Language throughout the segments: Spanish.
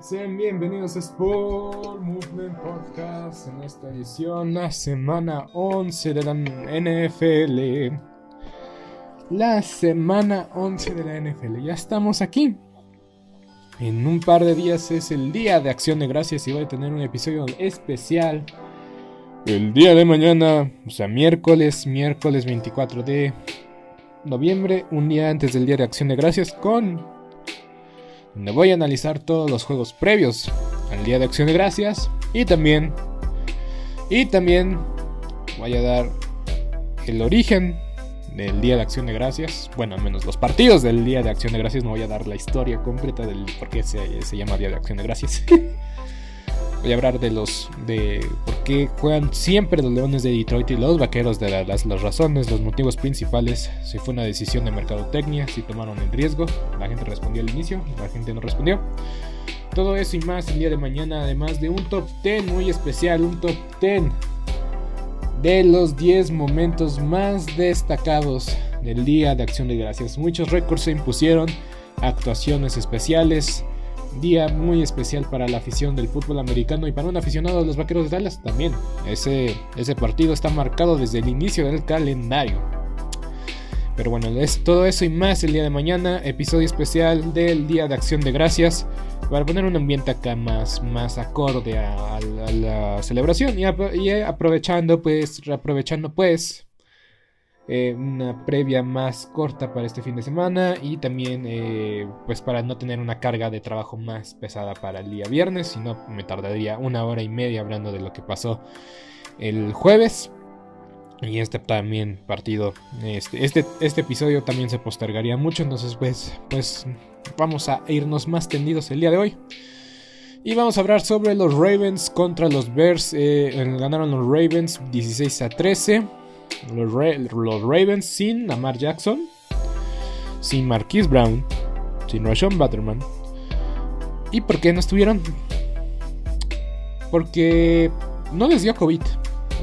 Sean bienvenidos a Sport Movement Podcast en esta edición, la semana 11 de la NFL. La semana 11 de la NFL. Ya estamos aquí. En un par de días es el día de acción de gracias y voy a tener un episodio especial. El día de mañana, o sea, miércoles, miércoles 24 de noviembre, un día antes del día de acción de gracias con donde voy a analizar todos los juegos previos al Día de Acción de Gracias y también y también voy a dar el origen del Día de Acción de Gracias, bueno, al menos los partidos del Día de Acción de Gracias, no voy a dar la historia completa del por qué se, se llama Día de Acción de Gracias. voy a hablar de los de por qué juegan siempre los Leones de Detroit y los Vaqueros de las, las razones, los motivos principales, si fue una decisión de mercadotecnia, si tomaron el riesgo, la gente respondió al inicio, la gente no respondió. Todo eso y más el día de mañana, además de un top 10 muy especial, un top 10 de los 10 momentos más destacados del Día de Acción de Gracias. Muchos récords se impusieron, actuaciones especiales, día muy especial para la afición del fútbol americano y para un aficionado de los Vaqueros de Dallas también. Ese, ese partido está marcado desde el inicio del calendario. Pero bueno, es todo eso y más el día de mañana, episodio especial del Día de Acción de Gracias, para poner un ambiente acá más, más acorde a, la celebración y, aprovechando pues, aprovechando pues eh, una previa más corta para este fin de semana y también eh, pues para no tener una carga de trabajo más pesada para el día viernes, si no me tardaría una hora y media hablando de lo que pasó el jueves. Y este también partido, este, este, este episodio también se postergaría mucho, entonces pues, pues vamos a irnos más tendidos el día de hoy. Y vamos a hablar sobre los Ravens contra los Bears. Eh, ganaron los Ravens 16 a 13. Los, Ravens sin Lamar Jackson, sin Marquise Brown, sin Rashawn Butterman. ¿Y por qué no estuvieron? Porque no les dio COVID.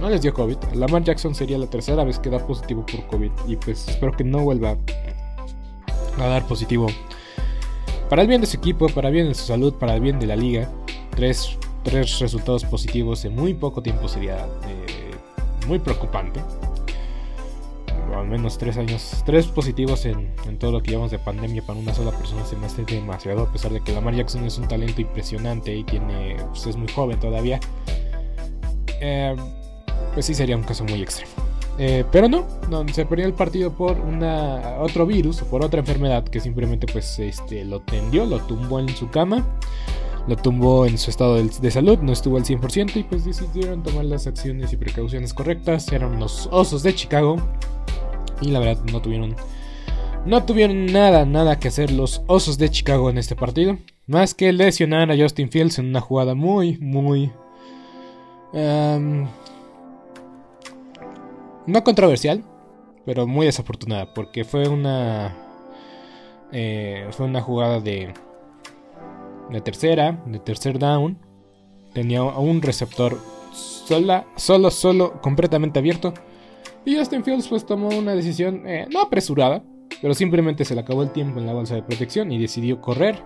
No les dio COVID. Lamar Jackson sería la tercera vez que da positivo por COVID. Y pues espero que no vuelva a dar positivo. Para el bien de su equipo, para el bien de su salud, para el bien de la liga. Tres, resultados positivos en muy poco tiempo sería eh, muy preocupante. Al menos tres años, tres positivos en, todo lo que llevamos de pandemia para una sola persona se me hace demasiado. A pesar de que Lamar Jackson es un talento impresionante y tiene, pues, es muy joven todavía. Eh, pues sí sería un caso muy extremo. Eh, pero no, no, se perdió el partido por una, otro virus o por otra enfermedad que simplemente pues este, lo tendió, lo tumbó en su cama, lo tumbó en su estado de, salud, no estuvo al 100% y pues decidieron tomar las acciones y precauciones correctas. Eran los osos de Chicago y la verdad no tuvieron, no tuvieron nada, nada que hacer los osos de Chicago en este partido. Más que lesionar a Justin Fields en una jugada muy, muy... Em, no controversial, pero muy desafortunada, porque fue una. Eh, fue una jugada de. De tercera, de tercer down. Tenía un receptor sola, solo, solo, completamente abierto. Y Justin Fields pues tomó una decisión eh, no apresurada, pero simplemente se le acabó el tiempo en la bolsa de protección y decidió correr.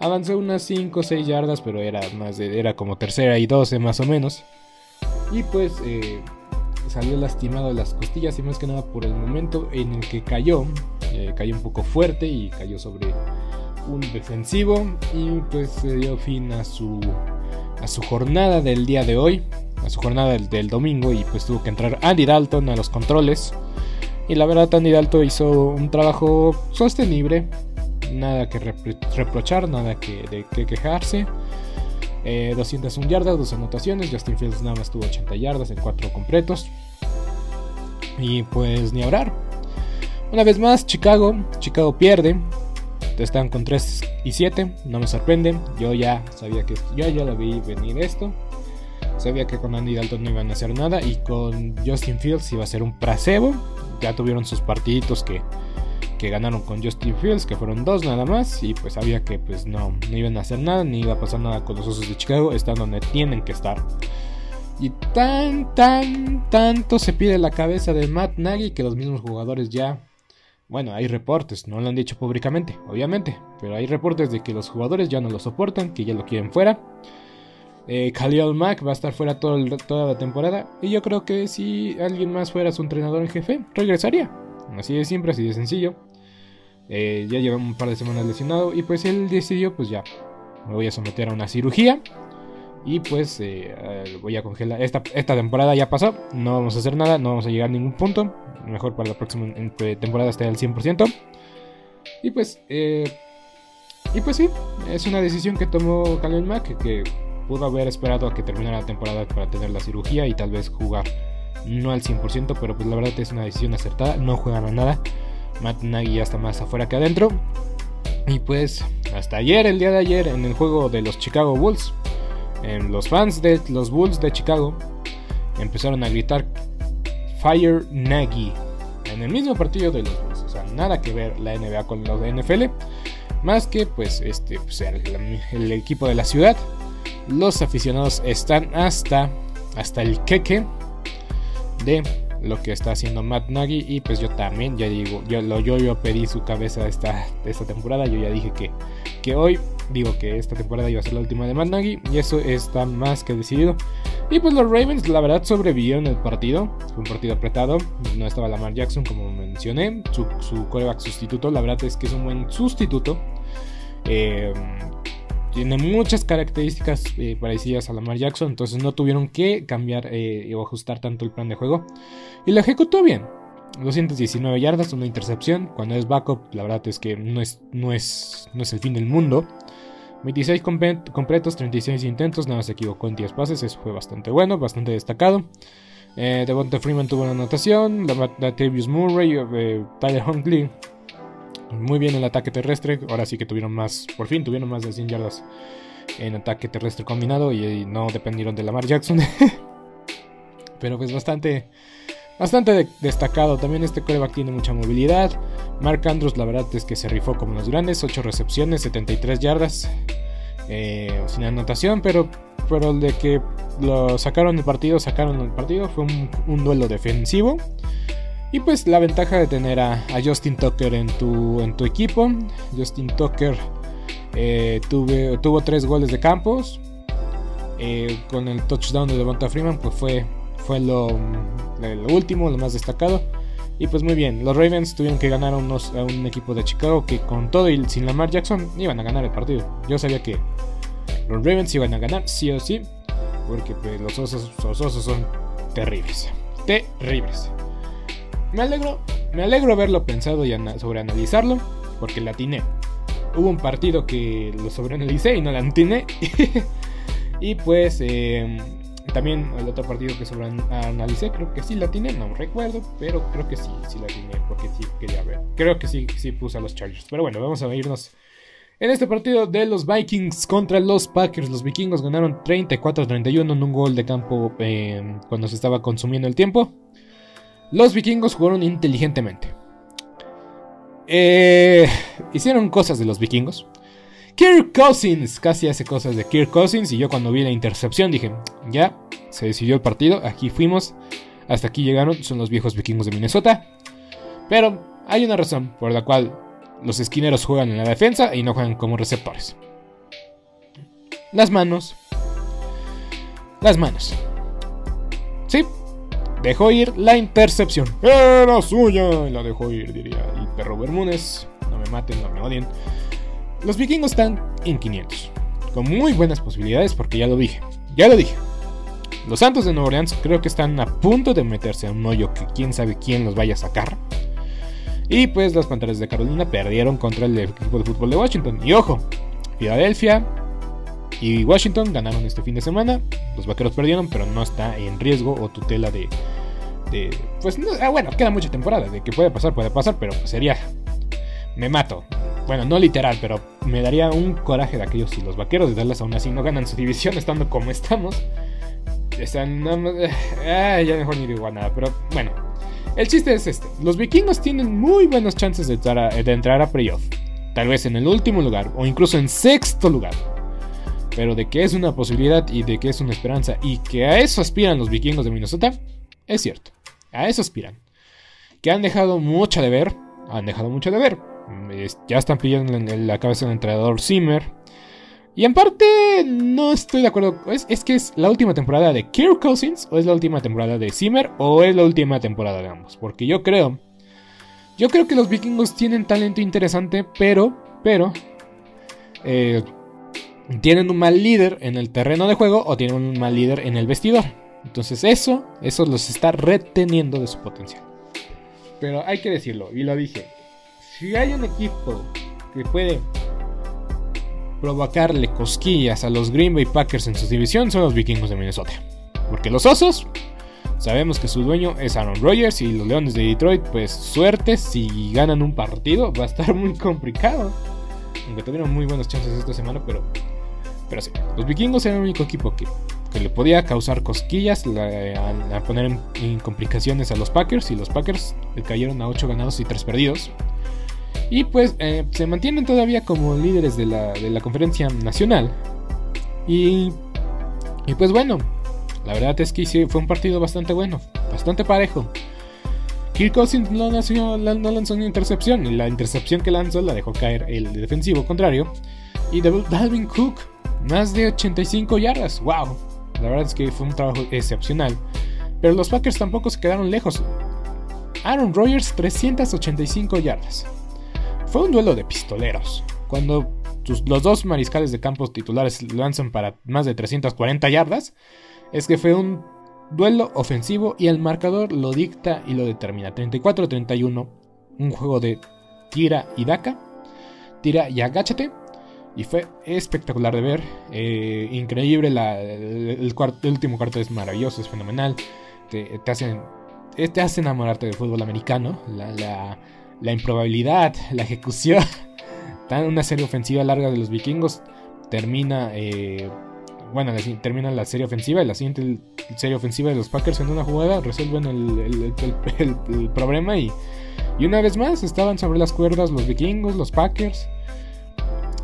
Avanzó unas 5 o 6 yardas, pero era más de, era como tercera y 12 más o menos. Y pues eh, salió lastimado de las costillas y más que nada por el momento en el que cayó. Eh, cayó un poco fuerte y cayó sobre un defensivo y pues se dio fin a su a su jornada del día de hoy, a su jornada del, domingo y pues tuvo que entrar Andy Dalton a los controles. Y la verdad Andy Dalton hizo un trabajo sostenible, nada que reprochar, nada que quejarse. 201 eh, yardas, dos anotaciones. Justin Fields nada más tuvo 80 yardas en 4 completos. Y pues ni hablar. Una vez más, Chicago. Chicago pierde. Están con 3 y 7. No me sorprende. Yo ya sabía que. Yo ya lo vi venir esto. Sabía que con Andy Dalton no iban a hacer nada. Y con Justin Fields iba a ser un placebo. Ya tuvieron sus partiditos que, que ganaron con Justin Fields. Que fueron dos nada más. Y pues sabía que pues no, no iban a hacer nada. Ni iba a pasar nada con los osos de Chicago. Están donde tienen que estar. Y tan, tan, tanto se pide la cabeza de Matt Nagy que los mismos jugadores ya... Bueno, hay reportes, no lo han dicho públicamente, obviamente, pero hay reportes de que los jugadores ya no lo soportan, que ya lo quieren fuera. Eh, Khalil Mack va a estar fuera toda la temporada y yo creo que si alguien más fuera su entrenador en jefe, regresaría. Así de simple, así de sencillo. Eh, ya lleva un par de semanas lesionado y pues él decidió, pues ya, me voy a someter a una cirugía y pues eh, eh, voy a congelar. Esta, temporada ya pasó. No vamos a hacer nada. No vamos a llegar a ningún punto. Mejor para la próxima temporada esté al 100%. Y pues. Y pues sí. Es una decisión que tomó Khalil Mack. Que pudo haber esperado a que terminara la temporada para tener la cirugía. Y tal vez jugar. No al 100%. Pero pues la verdad es una decisión acertada. No juegan a nada. Matt Nagy ya está más afuera que adentro. Y pues. Hasta ayer, el día de ayer. En el juego de los Chicago Bulls los fans de los Bulls de Chicago empezaron a gritar Fire Nagy en el mismo partido de los Bulls. O sea, nada que ver la NBA con los de NFL. Más que pues este pues, el, equipo de la ciudad. Los aficionados están hasta, hasta el queque de lo que está haciendo Matt Nagy. Y pues yo también, ya digo, yo, lo, yo, yo pedí su cabeza esta, esta temporada. Yo ya dije que, que hoy digo que esta temporada iba a ser la última de Matt Nagy y eso está más que decidido. Y pues los Ravens la verdad sobrevivieron el partido, fue un partido apretado, no estaba Lamar Jackson como mencioné, su, su coreback sustituto, la verdad es que es un buen sustituto. Eh, tiene muchas características eh, parecidas a Lamar Jackson, entonces no tuvieron que cambiar eh, o ajustar tanto el plan de juego. Y lo ejecutó bien. 219 yardas, una intercepción. Cuando es backup, la verdad es que no es, no es, no es el fin del mundo. 26 completos, 36 intentos, nada se equivocó en 10 pases, eso fue bastante bueno, bastante destacado. Eh, Devonta Freeman tuvo una anotación, Latavius Murray, eh, Tyler Huntley, muy bien el ataque terrestre, ahora sí que tuvieron más, por fin tuvieron más de 100 yardas en ataque terrestre combinado y, no dependieron de Lamar Jackson. Pero pues bastante, bastante destacado. También este coreback tiene mucha movilidad. Mark Andrews la verdad es que se rifó como los grandes. 8 recepciones, 73 yardas. Eh, sin anotación, pero, pero de que lo sacaron el partido, sacaron el partido. Fue un, duelo defensivo. Y pues la ventaja de tener a, Justin Tucker en tu, en tu equipo. Justin Tucker eh, tuvo tres goles de campos. Eh, con el touchdown de Devonta Freeman, pues fue, fue lo, último, lo más destacado. Y pues muy bien, los Ravens tuvieron que ganar a, un equipo de Chicago que con todo y sin Lamar Jackson iban a ganar el partido. Yo sabía que los Ravens iban a ganar, sí o sí, porque pues, los, osos, los osos son terribles. Terribles. Me alegro, me alegro haberlo pensado y sobre analizarlo, porque la atiné. Hubo un partido que lo sobreanalicé y no la atiné. y pues em, también el otro partido que sobreanalicé, creo que sí la atiné, no recuerdo, pero creo que sí, sí la atiné, porque sí quería ver. Creo que sí, sí puse a los Chargers. Pero bueno, vamos a irnos en este partido de los Vikings contra los Packers, los vikingos ganaron 34-31 en un gol de campo em, cuando se estaba consumiendo el tiempo. Los vikingos jugaron inteligentemente. Eh, hicieron cosas de los vikingos. Kirk Cousins casi hace cosas de Kirk Cousins y yo cuando vi la intercepción dije, ya, se decidió el partido, aquí fuimos, hasta aquí llegaron, son los viejos vikingos de Minnesota. Pero hay una razón por la cual los esquineros juegan en la defensa y no juegan como receptores. Las manos. Las manos. Sí, dejó ir la intercepción. Era suya. Y la dejó ir, diría el perro Bermúdez. No me maten, no me odien. Los vikingos están en 500. Con muy buenas posibilidades porque ya lo dije. Ya lo dije. Los Santos de Nueva Orleans creo que están a punto de meterse en un hoyo que quién sabe quién los vaya a sacar. Y pues las Panteras de Carolina perdieron contra el equipo de fútbol de Washington. Y ojo, Filadelfia y Washington ganaron este fin de semana. Los vaqueros perdieron, pero no está en riesgo o tutela de. pues ah, bueno, queda mucha temporada. De que puede pasar, puede pasar, pero sería. Me mato. Bueno, no literal, pero me daría un coraje de aquellos si los vaqueros de Dallas aún así no ganan su división estando como estamos. Están. Ah, ya mejor ni digo nada, pero bueno. El chiste es este: los vikingos tienen muy buenas chances de entrar a, playoff. Tal vez en el último lugar o incluso en sexto lugar. Pero de que es una posibilidad y de que es una esperanza y que a eso aspiran los vikingos de Minnesota, es cierto. A eso aspiran. Que han dejado mucho de ver. Han dejado mucho de ver. Ya están pidiendo en la cabeza del entrenador Zimmer. Y en parte no estoy de acuerdo. ¿Es, que es la última temporada de Kirk Cousins o es la última temporada de Zimmer o es la última temporada de ambos. Porque yo creo... Yo creo que los vikingos tienen talento interesante, pero... Pero... Eh, tienen un mal líder en el terreno de juego o tienen un mal líder en el vestidor. Entonces eso, eso los está reteniendo de su potencial. Pero hay que decirlo, y lo dije. Si hay un equipo que puede provocarle cosquillas a los Green Bay Packers en su división son los vikingos de Minnesota. Porque los osos, sabemos que su dueño es Aaron Rodgers y los Leones de Detroit, pues suerte si ganan un partido, va a estar muy complicado. Aunque tuvieron muy buenas chances esta semana, pero, pero sí, los vikingos eran el único equipo que, que le podía causar cosquillas, a, poner en, complicaciones a los Packers y los Packers cayeron a 8 ganados y 3 perdidos. Y pues eh, se mantienen todavía como líderes de la, conferencia nacional. Y, y pues bueno, la verdad es que sí, fue un partido bastante bueno, bastante parejo. Kirk Cousins no, no lanzó una intercepción, y la intercepción que lanzó la dejó caer el defensivo contrario. Y Dalvin Cook, más de 85 yardas, wow. La verdad es que fue un trabajo excepcional. Pero los Packers tampoco se quedaron lejos. Aaron Rodgers, 385 yardas. Fue un duelo de pistoleros. Cuando los dos mariscales de campos titulares lanzan para más de 340 yardas, es que fue un duelo ofensivo y el marcador lo dicta y lo determina. 34-31, un juego de tira y daca, tira y agáchate. Y fue espectacular de ver, eh, increíble, el, último cuarto es maravilloso, es fenomenal, te, hacen, te hace enamorarte del fútbol americano, la la improbabilidad, la ejecución. Tan una serie ofensiva larga de los vikingos termina, eh, bueno, termina la serie ofensiva y la siguiente serie ofensiva de los Packers en una jugada resuelven el, problema y, y una vez más estaban sobre las cuerdas los vikingos, los Packers.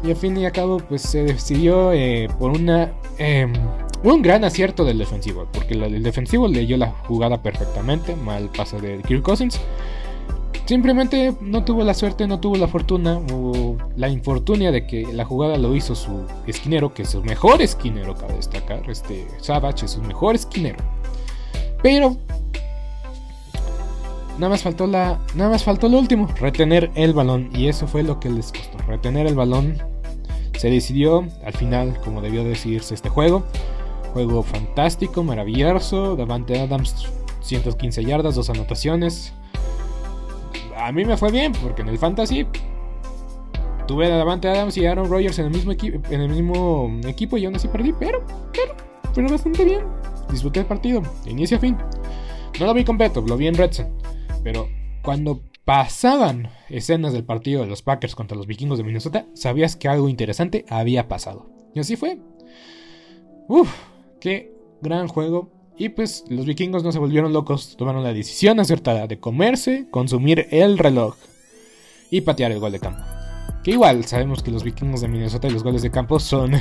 Y al fin y al cabo, pues se decidió eh, por una. Em, un gran acierto del defensivo, porque el defensivo leyó la jugada perfectamente, mal pase de Kirk Cousins. Simplemente no tuvo la suerte, no tuvo la fortuna o la infortunia de que la jugada lo hizo su esquinero, que es su mejor esquinero, cabe destacar. Este Savage es su mejor esquinero. Pero nada más faltó la nada más faltó lo último, retener el balón y eso fue lo que les costó, retener el balón. Se decidió al final como debió decidirse este juego. Juego fantástico, maravilloso. Davante Adams, 115 yardas, dos anotaciones. A mí me fue bien, porque en el Fantasy tuve a Davante Adams y Aaron Rodgers en el mismo, en el mismo equipo y aún así perdí, pero, pero, pero bastante bien. Disfruté el partido, inicio a fin. No lo vi completo, lo vi en Redson. Pero cuando pasaban escenas del partido de los Packers contra los vikingos de Minnesota, sabías que algo interesante había pasado. Y así fue. Uf, Qué gran juego. Y pues los vikingos no se volvieron locos, tomaron la decisión acertada de comerse, consumir el reloj y patear el gol de campo. Que igual sabemos que los vikingos de Minnesota y los goles de campo son...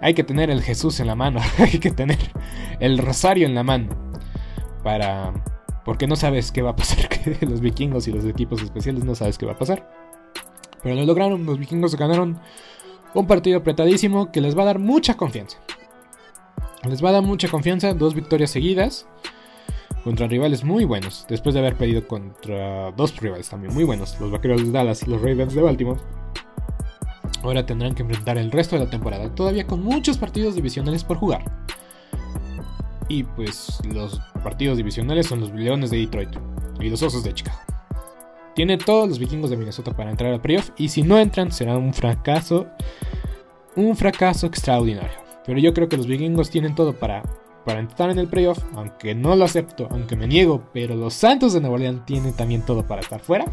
hay que tener el Jesús en la mano, hay que tener el rosario en la mano para... Porque no sabes qué va a pasar, que los vikingos y los equipos especiales no sabes qué va a pasar. Pero lo lograron, los vikingos ganaron un partido apretadísimo que les va a dar mucha confianza. Les va a dar mucha confianza, dos victorias seguidas contra rivales muy buenos, después de haber perdido contra dos rivales también muy buenos, los Vaqueros de Dallas y los Ravens de Baltimore. Ahora tendrán que enfrentar el resto de la temporada, todavía con muchos partidos divisionales por jugar. Y pues los partidos divisionales son los Leones de Detroit y los Osos de Chicago. Tiene todos los vikingos de Minnesota para entrar al playoff y si no entran será un fracaso, un fracaso extraordinario. Pero yo creo que los vikingos tienen todo para, para entrar en el playoff, aunque no lo acepto, aunque me niego, pero los Santos de Nueva Orleans tienen también todo para estar fuera.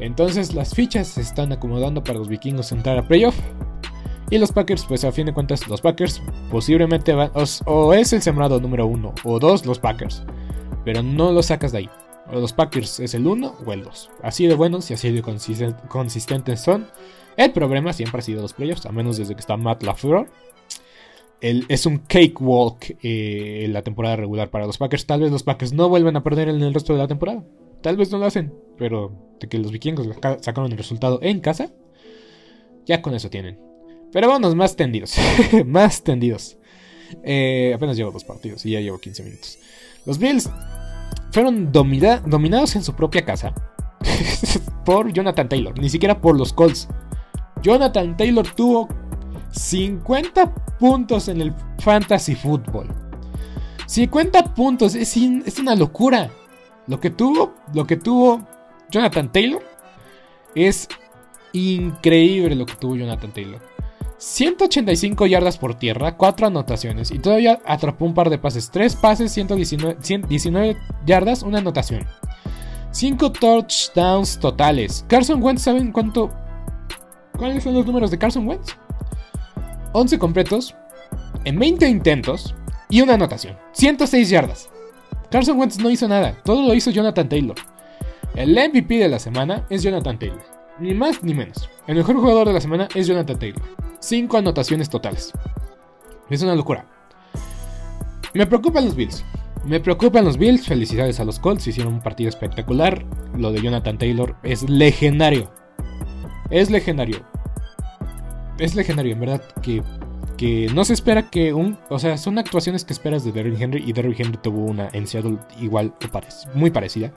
Entonces las fichas se están acomodando para los vikingos entrar a playoff. Y los Packers, pues a fin de cuentas, los Packers posiblemente van, o, es el sembrado número uno, o dos los Packers. Pero no los sacas de ahí. O los Packers es el uno o el dos. Así de buenos y así de consistentes son. El problema siempre ha sido los playoffs, a menos desde que está Matt LaFleur es un cakewalk eh, la temporada regular para los Packers. Tal vez los Packers no vuelvan a perder en el resto de la temporada. Tal vez no lo hacen. Pero de que los vikingos sacaron el resultado en casa, ya con eso tienen. Pero vámonos más tendidos. más tendidos. Eh, apenas llevo dos partidos y ya llevo 15 minutos. Los Bills fueron dominados en su propia casa por Jonathan Taylor. Ni siquiera por los Colts. Jonathan Taylor tuvo 50 puntos en el fantasy football. 50 puntos, es, es una locura. Lo que tuvo, lo que tuvo Jonathan Taylor es increíble lo que tuvo Jonathan Taylor. 185 yardas por tierra, 4 anotaciones y todavía atrapó un par de pases. 3 pases, 119, 119 yardas, una anotación. 5 touchdowns totales. Carson Wentz, ¿saben cuánto? ¿Cuáles son los números de Carson Wentz? 11 completos, en 20 intentos y una anotación. 106 yardas. Carson Wentz no hizo nada, todo lo hizo Jonathan Taylor. El MVP de la semana es Jonathan Taylor. Ni más ni menos. El mejor jugador de la semana es Jonathan Taylor. 5 anotaciones totales. Es una locura. Me preocupan los Bills. Me preocupan los Bills. Felicidades a los Colts. Hicieron un partido espectacular. Lo de Jonathan Taylor es legendario. Es legendario es legendario, en verdad, que, que no se espera que un... O sea, son actuaciones que esperas de Derrick Henry y Derrick Henry tuvo una en Seattle igual, muy parecida.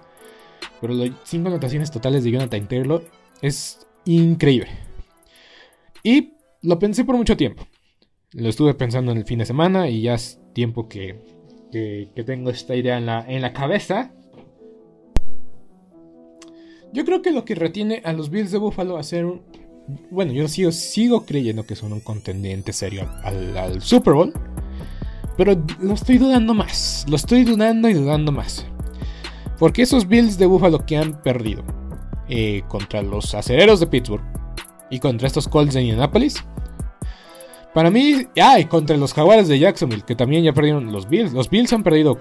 Pero las cinco anotaciones totales de Jonathan Taylor es increíble. Y lo pensé por mucho tiempo. Lo estuve pensando en el fin de semana y ya es tiempo que, que, tengo esta idea en la, en la cabeza. Yo creo que lo que retiene a los Bills de Buffalo a ser bueno, yo sigo, sigo creyendo que son un contendiente serio al, Super Bowl. Pero lo estoy dudando más. Lo estoy dudando y dudando más. Porque esos Bills de Buffalo que han perdido eh, contra los acereros de Pittsburgh y contra estos Colts de Indianapolis Para mí, ay, contra los Jaguares de Jacksonville, que también ya perdieron los Bills. Los Bills han perdido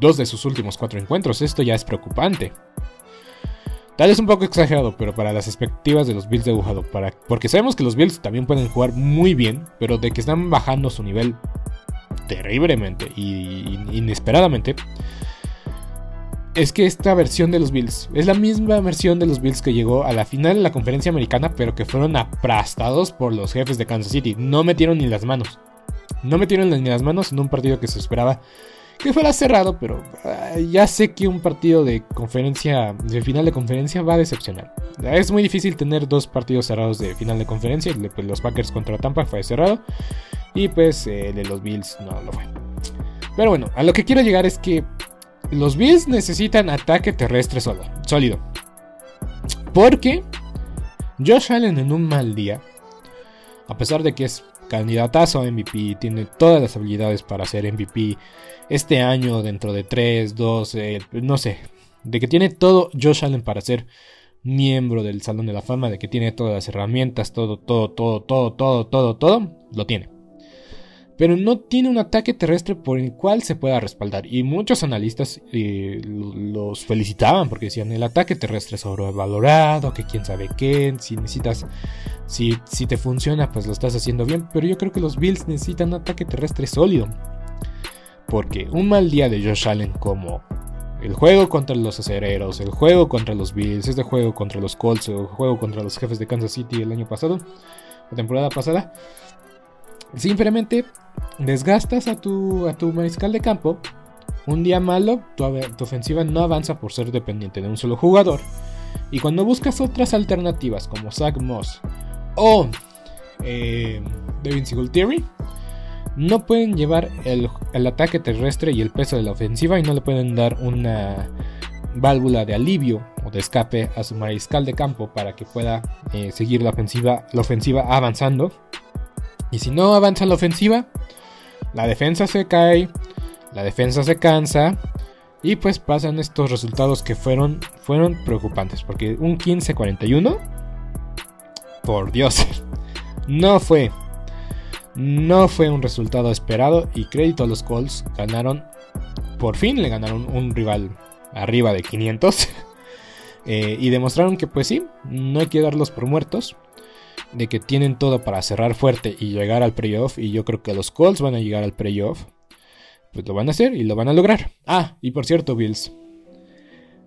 dos de sus últimos cuatro encuentros. Esto ya es preocupante. Tal vez un poco exagerado, pero para las expectativas de los Bills de Buffalo, para, porque sabemos que los Bills también pueden jugar muy bien, pero de que están bajando su nivel terriblemente y inesperadamente, es que esta versión de los Bills es la misma versión de los Bills que llegó a la final de la conferencia americana, pero que fueron aplastados por los jefes de Kansas City. No metieron ni las manos. No metieron ni las manos en un partido que se esperaba que fuera cerrado, pero ah, ya sé que un partido de conferencia, de final de conferencia va a decepcionar. Es muy difícil tener dos partidos cerrados de final de conferencia. Pues, los Packers contra Tampa fue cerrado y pues el de los Bills no lo fue. Pero bueno, a lo que quiero llegar es que los Bills necesitan ataque terrestre solo, sólido. Porque Josh Allen en un mal día, a pesar de que es candidatazo a MVP, tiene todas las habilidades para ser MVP este año, dentro de 3, 2, no sé, de que tiene todo Josh Allen para ser miembro del Salón de la Fama, de que tiene todas las herramientas, todo, todo, todo, todo, todo, todo, todo, lo tiene. Pero no tiene un ataque terrestre por el cual se pueda respaldar. Y muchos analistas eh, los felicitaban porque decían el ataque terrestre es sobrevalorado, que quién sabe qué, si necesitas si, si te funciona, pues lo estás haciendo bien. Pero yo creo que los Bills necesitan un ataque terrestre sólido. Porque un mal día de Josh Allen como el juego contra los acereros, el juego contra los Bills, este juego contra los Colts, el juego contra los jefes de Kansas City el año pasado, la temporada pasada, simplemente desgastas a tu, a tu mariscal de campo. Un día malo, tu, tu ofensiva no avanza por ser dependiente de un solo jugador. Y cuando buscas otras alternativas como Zach Moss, o eh, Devin Singletary no pueden llevar el, ataque terrestre y el peso de la ofensiva y no le pueden dar una válvula de alivio o de escape a su mariscal de campo para que pueda eh, seguir la ofensiva, la ofensiva avanzando. Y si no avanza la ofensiva, la defensa se cae, la defensa se cansa y pues pasan estos resultados que fueron, fueron preocupantes porque un 15-41 por Dios. No fue. No fue un resultado esperado y crédito a los Colts. Ganaron. Por fin le ganaron un rival arriba de 500. Eh, y demostraron que pues sí, no hay que darlos por muertos. De que tienen todo para cerrar fuerte y llegar al playoff. Y yo creo que los Colts van a llegar al playoff. Pues lo van a hacer y lo van a lograr. Ah, y por cierto, Bills.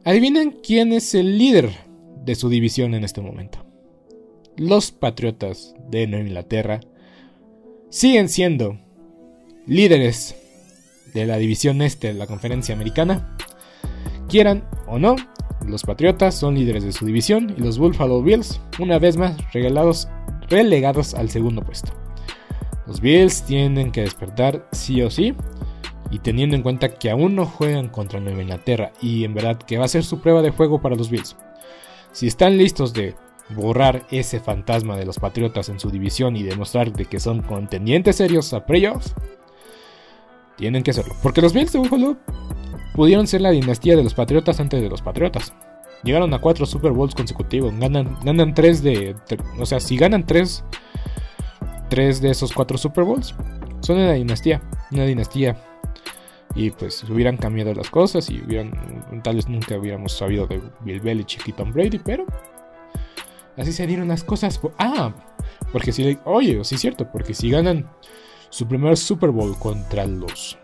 Adivinen quién es el líder de su división en este momento los Patriotas de Nueva Inglaterra siguen siendo líderes de la división este de la conferencia americana. Quieran o no, los Patriotas son líderes de su división y los Buffalo Bills, una vez más, regalados, relegados al segundo puesto. Los Bills tienen que despertar sí o sí, y teniendo en cuenta que aún no juegan contra Nueva Inglaterra y en verdad que va a ser su prueba de juego para los Bills. Si están listos de borrar ese fantasma de los Patriotas en su división y demostrar de que son contendientes serios a playoffs, tienen que hacerlo. Porque los Bills de Buffalo pudieron ser la dinastía de los Patriotas antes de los Patriotas. Llegaron a cuatro Super Bowls consecutivos. Ganan, ganan tres de, O sea, si ganan tres, tres de esos cuatro Super Bowls, son una dinastía. Una dinastía. Y pues hubieran cambiado las cosas y hubieran. Tal vez nunca hubiéramos sabido de Bill Belichick y Tom Brady, pero Así se dieron las cosas. Ah, porque si. Oye, sí es cierto, porque si ganan su primer Super Bowl contra los.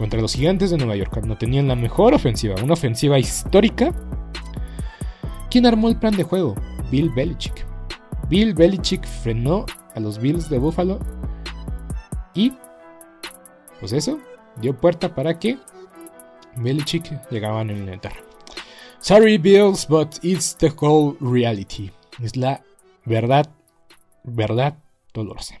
Contra los gigantes de Nueva York, cuando tenían la mejor ofensiva, una ofensiva histórica. ¿Quién armó el plan de juego? Bill Belichick. Bill Belichick frenó a los Bills de Buffalo y pues eso dio puerta para que Belichick llegaban en Inglaterra. Sorry Bills, but it's the whole reality. Es la verdad, verdad dolorosa.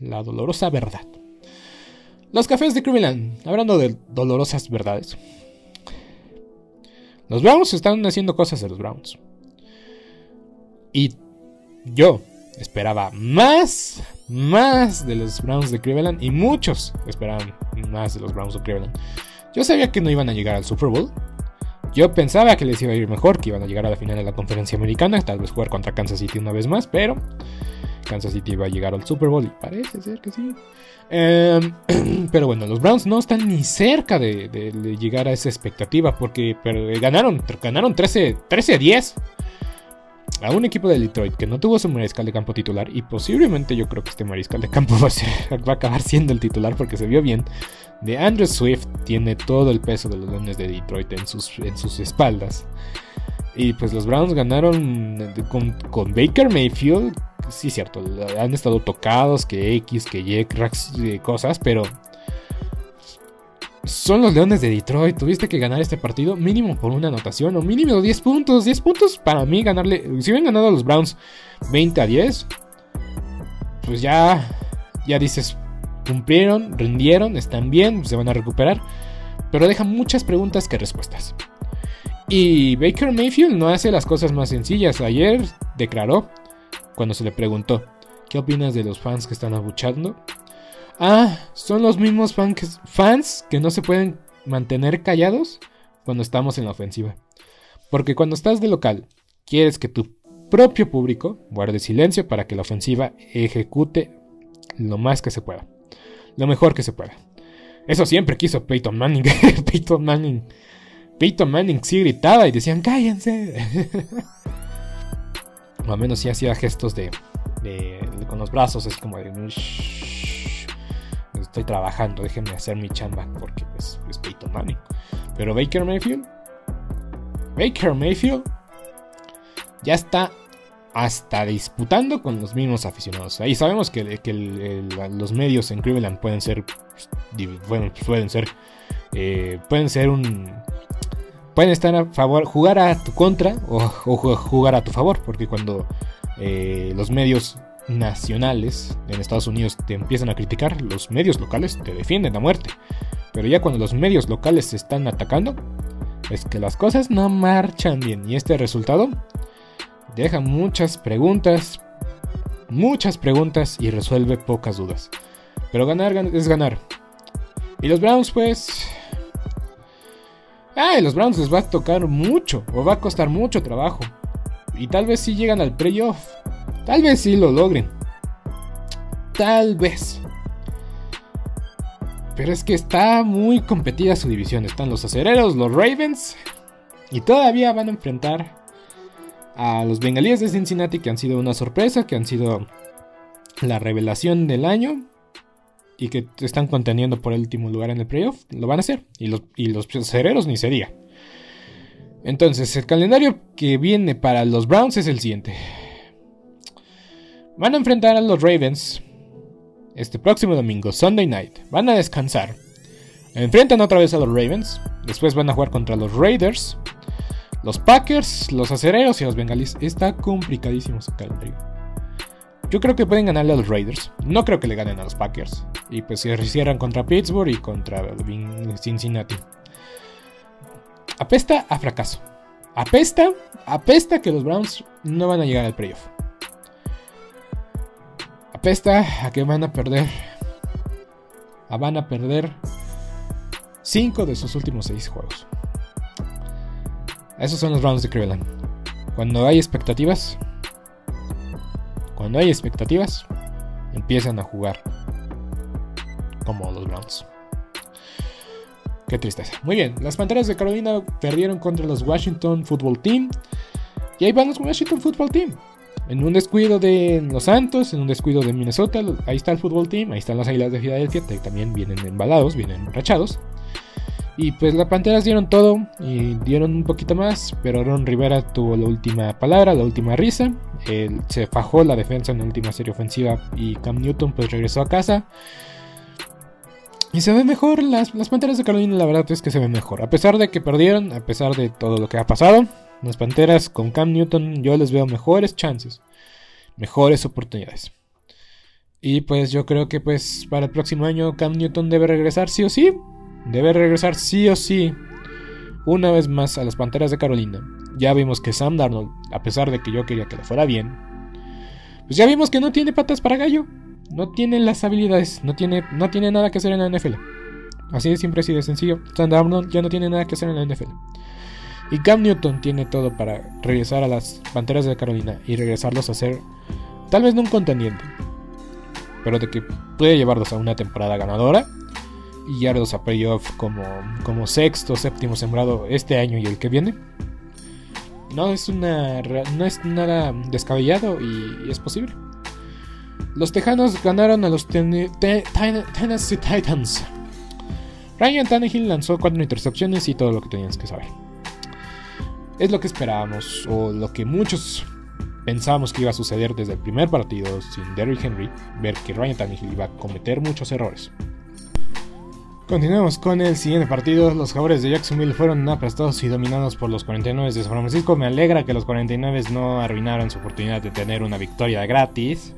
La dolorosa verdad. Los cafés de Cleveland, hablando de dolorosas verdades. Los Browns están haciendo cosas de los Browns. Y yo esperaba más, más de los Browns de Cleveland. Y muchos esperaban más de los Browns de Cleveland. Yo sabía que no iban a llegar al Super Bowl. Yo pensaba que les iba a ir mejor, que iban a llegar a la final de la conferencia americana, tal vez jugar contra Kansas City una vez más, pero Kansas City iba a llegar al Super Bowl y parece ser que sí. Em, pero bueno, los Browns no están ni cerca de, llegar a esa expectativa porque ganaron, ganaron 13-10 a un equipo de Detroit que no tuvo su mariscal de campo titular y posiblemente yo creo que este mariscal de campo va a, acabar siendo el titular porque se vio bien. De Andrew Swift tiene todo el peso de los Leones de Detroit en sus espaldas. Y pues los Browns ganaron con, con Baker Mayfield, sí, cierto, han estado tocados, que X, que Y, eh, cosas, pero son los Leones de Detroit. Tuviste que ganar este partido mínimo por una anotación o mínimo 10 puntos. 10 puntos para mí ganarle. Si hubieran ganado los Browns 20 a 10, pues ya, ya dices, cumplieron, rindieron, están bien, se van a recuperar. Pero deja muchas preguntas que respuestas. Y Baker Mayfield no hace las cosas más sencillas. Ayer declaró cuando se le preguntó, ¿qué opinas de los fans que están abuchando? Ah, son los mismos fans que no se pueden mantener callados cuando estamos en la ofensiva. Porque cuando estás de local, quieres que tu propio público guarde silencio para que la ofensiva ejecute lo más que se pueda. Lo mejor que se pueda. Eso siempre quiso Peyton Manning. Peyton Manning. Peyton Manning sí gritaba y decían, cállense. o al menos sí hacía gestos de, con los brazos, es como de estoy trabajando, déjenme hacer mi chamba porque pues es Peyton Manning. Pero Baker Mayfield, Baker Mayfield ya está hasta disputando con los mismos aficionados. Ahí sabemos que, los medios en Cleveland pueden ser, bueno, pueden ser, eh, pueden ser un pueden estar a favor, jugar a tu contra o, jugar a tu favor, porque cuando eh, los medios nacionales en Estados Unidos te empiezan a criticar, los medios locales te defienden a muerte. Pero ya cuando los medios locales se están atacando, es que las cosas no marchan bien. Y este resultado deja muchas preguntas, muchas preguntas y resuelve pocas dudas. Pero ganar es ganar. Y los Browns pues Ah, los Browns les va a tocar mucho, o va a costar mucho trabajo. Y tal vez si llegan al playoff. Tal vez sí lo logren. Tal vez. Pero es que está muy competida su división. Están los acereros, los Ravens. Y todavía van a enfrentar a los bengalíes de Cincinnati que han sido una sorpresa, que han sido la revelación del año y que están conteniendo por el último lugar en el playoff, lo van a hacer. Y los, y los cereros ni sería. Entonces, el calendario que viene para los Browns es el siguiente. Van a enfrentar a los Ravens este próximo domingo, Sunday night. Van a descansar. Enfrentan otra vez a los Ravens. Después van a jugar contra los Raiders, los Packers, los Acereros y los Bengalis. Está complicadísimo su calendario. Yo creo que pueden ganarle a los Raiders. No creo que le ganen a los Packers. Y pues se cierran contra Pittsburgh y contra Cincinnati. Apesta a fracaso. Apesta, apesta que los Browns no van a llegar al playoff. apesta a que van a perder. A van a perder 5 de sus últimos 6 juegos. Esos son los Browns de Cleveland. Cuando hay expectativas, cuando hay expectativas, empiezan a jugar como los Browns. Qué tristeza. Muy bien, las Panteras de Carolina perdieron contra los Washington Football Team. Y ahí van los Washington Football Team. En un descuido de los Santos, en un descuido de Minnesota, ahí está el Football Team, ahí están las Águilas de Filadelfia, que también vienen embalados, vienen rachados. Y pues las Panteras dieron todo y dieron un poquito más, pero Ron Rivera tuvo la última palabra, la última risa. Él se fajó la defensa en la última serie ofensiva y Cam Newton pues regresó a casa. Y se ve mejor, las, las Panteras de Carolina la verdad es que se ve mejor. A pesar de que perdieron, a pesar de todo lo que ha pasado, las Panteras con Cam Newton yo les veo mejores chances, mejores oportunidades. Y pues yo creo que pues para el próximo año Cam Newton debe regresar sí o sí. Debe regresar sí o sí. Una vez más a las Panteras de Carolina. Ya vimos que Sam Darnold, a pesar de que yo quería que le fuera bien, pues ya vimos que no tiene patas para gallo. No tiene las habilidades. No tiene, no tiene nada que hacer en la NFL. Así de siempre, así de sencillo. Sam Darnold ya no tiene nada que hacer en la NFL. Y Cam Newton tiene todo para regresar a las Panteras de Carolina y regresarlos a ser tal vez no un contendiente, pero de que puede llevarlos a una temporada ganadora y llevarlos a playoff como, como sexto, séptimo sembrado este año y el que viene. No es una no es nada descabellado y, es posible. Los Tejanos ganaron a los Tennessee Titans. Ryan Tannehill lanzó cuatro intercepciones y todo lo que tenías que saber. Es lo que esperábamos, o lo que muchos pensábamos que iba a suceder desde el primer partido sin Derrick Henry, ver que Ryan Tannehill iba a cometer muchos errores. Continuamos con el siguiente partido. Los jugadores de Jacksonville fueron aplastados y dominados por los 49 de San Francisco. Me alegra que los 49 no arruinaron su oportunidad de tener una victoria gratis.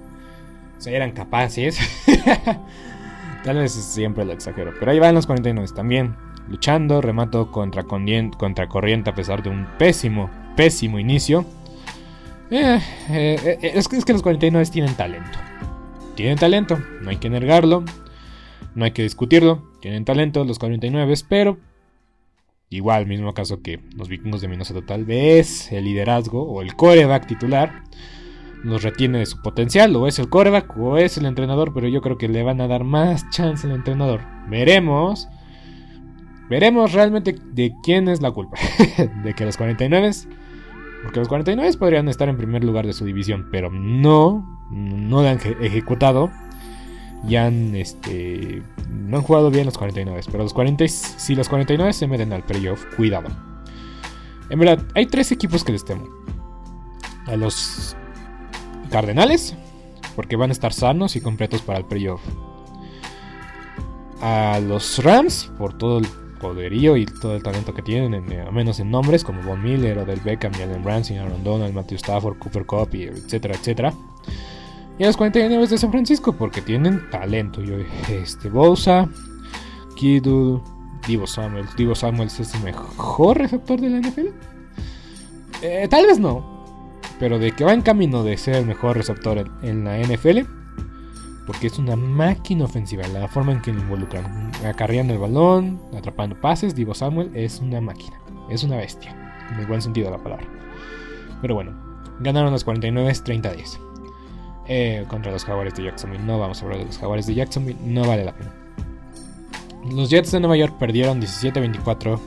O sea, eran capaces. Tal vez siempre lo exagero. Pero ahí van los 49 también luchando, remato contra, corriente a pesar de un pésimo, pésimo inicio. Eh, eh, eh, es, que, es que los 49 tienen talento. Tienen talento, no hay que negarlo, no hay que discutirlo. Tienen talento los 49, pero igual, mismo caso que los vikingos de Minnesota, tal vez el liderazgo o el coreback titular nos retiene de su potencial, o es el coreback o es el entrenador, pero yo creo que le van a dar más chance al entrenador. Veremos. Veremos realmente de quién es la culpa. de que los 49 porque los 49 podrían estar en primer lugar de su división, pero no, no han ejecutado. Y han, este, no han jugado bien los 49. Pero los 40, si los 49 se meten al playoff, cuidado. En verdad, hay tres equipos que les temo. A los Cardenales, porque van a estar sanos y completos para el playoff. A los Rams, por todo el poderío y todo el talento que tienen, en, al menos en nombres como Von Miller, o del Beckham, Jalen Ramsey, Aaron Donald, Matthew Stafford, Cooper Cup, etcétera, etcétera. Y los 49 de San Francisco porque tienen talento. Yo, este, Bosa, Kidul, Divo Samuel. Divo Samuel es el mejor receptor de la NFL. Eh, tal vez no. Pero de que va en camino de ser el mejor receptor en la NFL porque es una máquina ofensiva. La forma en que lo involucran, acarreando el balón, atrapando pases, Divo Samuel es una máquina, es una bestia, en el buen sentido de la palabra. Pero bueno, ganaron los 49 30-10 eh, contra los Jaguares de Jacksonville. No vamos a hablar de los Jaguares de Jacksonville, no vale la pena. Los Jets de Nueva York perdieron 17-24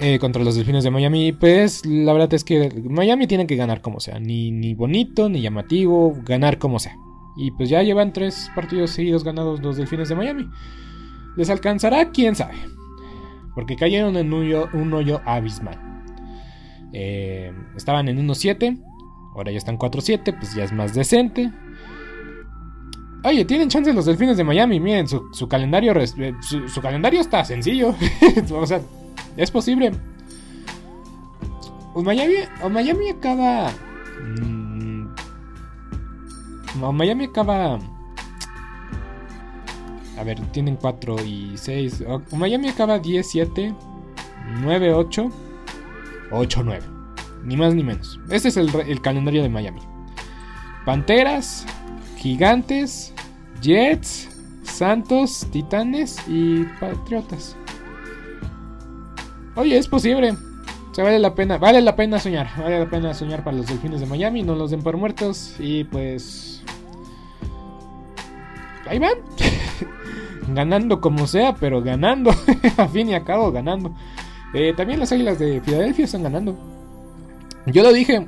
eh, contra los Delfines de Miami. Pues la verdad es que Miami tiene que ganar como sea. Ni, ni bonito, ni llamativo. Ganar como sea. Y pues ya llevan tres partidos seguidos ganados los Delfines de Miami. ¿Les alcanzará? ¿Quién sabe? Porque cayeron en un hoyo, abismal. Eh, estaban en 1-7. Ahora ya están 4-7. Pues ya es más decente. Oye, tienen chance los Delfines de Miami. Miren, su, calendario, eh, su, calendario está sencillo. o sea, es posible. Pues Miami, Miami acaba... Mm, Miami acaba. A ver, tienen 4 y 6. Miami acaba 10, 7, 9, 8, 8, 9. Ni más ni menos. Este es el, calendario de Miami. Panteras Gigantes, Jets, Santos, Titanes y Patriotas. Oye, es posible. Se vale la pena, vale la pena soñar. Vale la pena soñar para los delfines de Miami. No los den por muertos. Y pues. Ahí van. ganando como sea, pero ganando. a fin y a cabo, ganando. Eh, también las águilas de Filadelfia están ganando. Yo lo dije.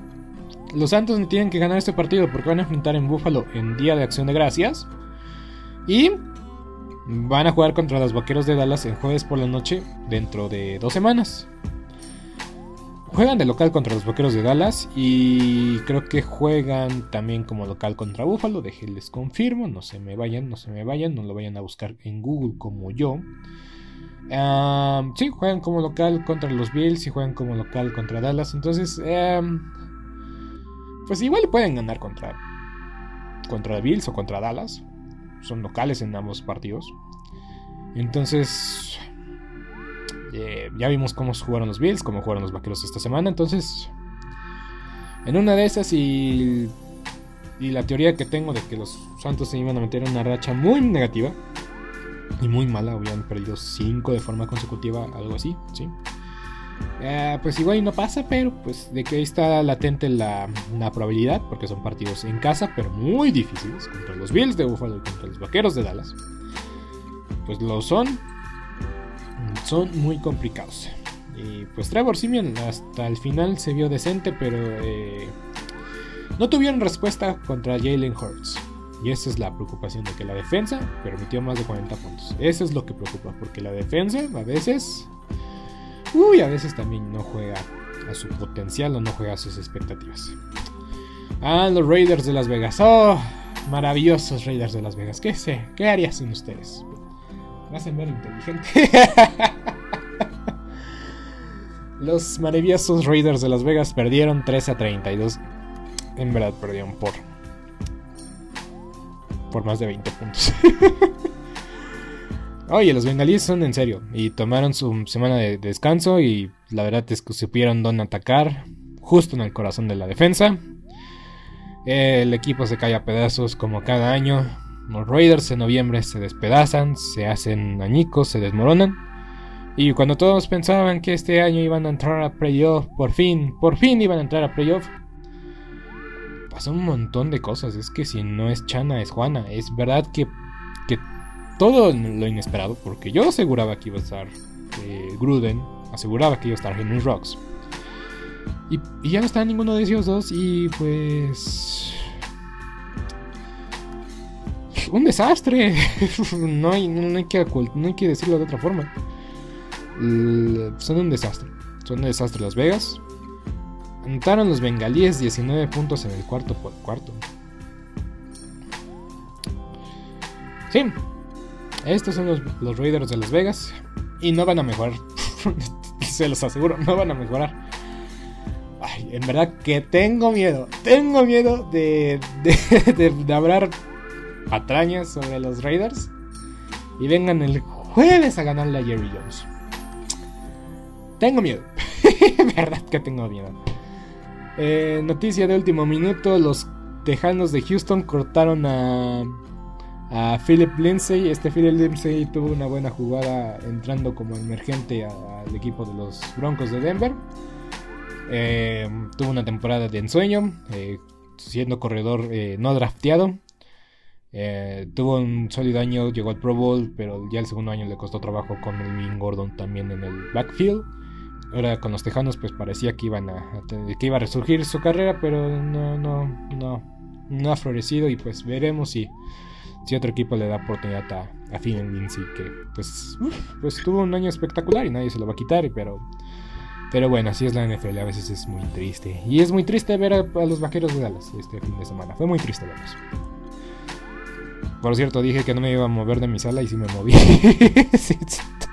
Los Santos tienen que ganar este partido porque van a enfrentar en Buffalo en Día de Acción de Gracias. Y van a jugar contra los Vaqueros de Dallas en jueves por la noche dentro de dos semanas. Juegan de local contra los Vaqueros de Dallas y creo que juegan también como local contra Buffalo. les confirmo, no se me vayan, no se me vayan, no lo vayan a buscar en Google como yo. Sí, juegan como local contra los Bills y juegan como local contra Dallas. Entonces, pues igual pueden ganar contra, contra Bills o contra Dallas son locales en ambos partidos. Entonces, eh, ya vimos cómo jugaron los Bills, cómo jugaron los Vaqueros esta semana. Entonces, en una de esas y, y la teoría que tengo de que los Santos se iban a meter en una racha muy negativa y muy mala, habían perdido 5 de forma consecutiva, algo así, ¿sí? Eh, pues igual no pasa, pero pues de que ahí está latente la, probabilidad, porque son partidos en casa, pero muy difíciles, contra los Bills de Buffalo y contra los Vaqueros de Dallas. Pues lo son, son muy complicados. Y pues Trevor Simeon hasta el final se vio decente, pero eh, no tuvieron respuesta contra Jalen Hurts. Y esa es la preocupación de que la defensa permitió más de 40 puntos. Eso es lo que preocupa, porque la defensa a veces Uy, a veces también no juega a su potencial o no juega a sus expectativas. Ah, los Raiders de Las Vegas. Oh, maravillosos Raiders de Las Vegas. ¿Qué sé? ¿Qué haría sin ustedes? Me hacen ver inteligente. los maravillosos Raiders de Las Vegas perdieron 13 a 32. En verdad perdieron por. Por más de 20 puntos. Oye, los bengalíes son en serio. Y tomaron su semana de descanso y la verdad es que supieron dónde atacar. Justo en el corazón de la defensa. El equipo se cae a pedazos como cada año. Los Raiders en noviembre se despedazan, se hacen añicos, se desmoronan. Y cuando todos pensaban que este año iban a entrar a playoff, por fin, por fin iban a entrar a playoff, pasó un montón de cosas. Es que si no es Chana, es Juana. Es verdad que todo lo inesperado, porque yo aseguraba que iba a estar eh, Gruden, aseguraba que iba a estar Henry Rocks. Y, ya no está ninguno de esos dos y pues... Un desastre. no, hay, no, hay que, no hay que decirlo de otra forma. son un desastre. Son un desastre Las Vegas. Anotaron los bengalíes 19 puntos en el cuarto por cuarto. Sí, estos son los, Raiders de Las Vegas. Y no van a mejorar. Se los aseguro, no van a mejorar. Ay, en verdad que tengo miedo. Tengo miedo de, de, hablar patrañas sobre los Raiders. Y vengan el jueves a ganarle a Jerry Jones. Tengo miedo. verdad que tengo miedo. Eh, noticia de último minuto. Los Tejanos de Houston cortaron a Philip Lindsay. Este Philip Lindsay tuvo una buena jugada entrando como emergente al equipo de los Broncos de Denver. Eh, tuvo una temporada de ensueño, eh, siendo corredor no drafteado. tuvo un sólido año, llegó al Pro Bowl, pero ya el segundo año le costó trabajo con el Min Gordon también en el backfield. Ahora con los Tejanos pues parecía que iban a, que iba a resurgir su carrera, pero no, no, no, no ha florecido y pues veremos si si otro equipo le da oportunidad a, a Finn Lindsay, que pues, pues tuvo un año espectacular y nadie se lo va a quitar, pero, pero bueno, así es la NFL, a veces es muy triste. Y es muy triste ver a, los vaqueros de Dallas este fin de semana, fue muy triste verlos. Por cierto, dije que no me iba a mover de mi sala y sí me moví.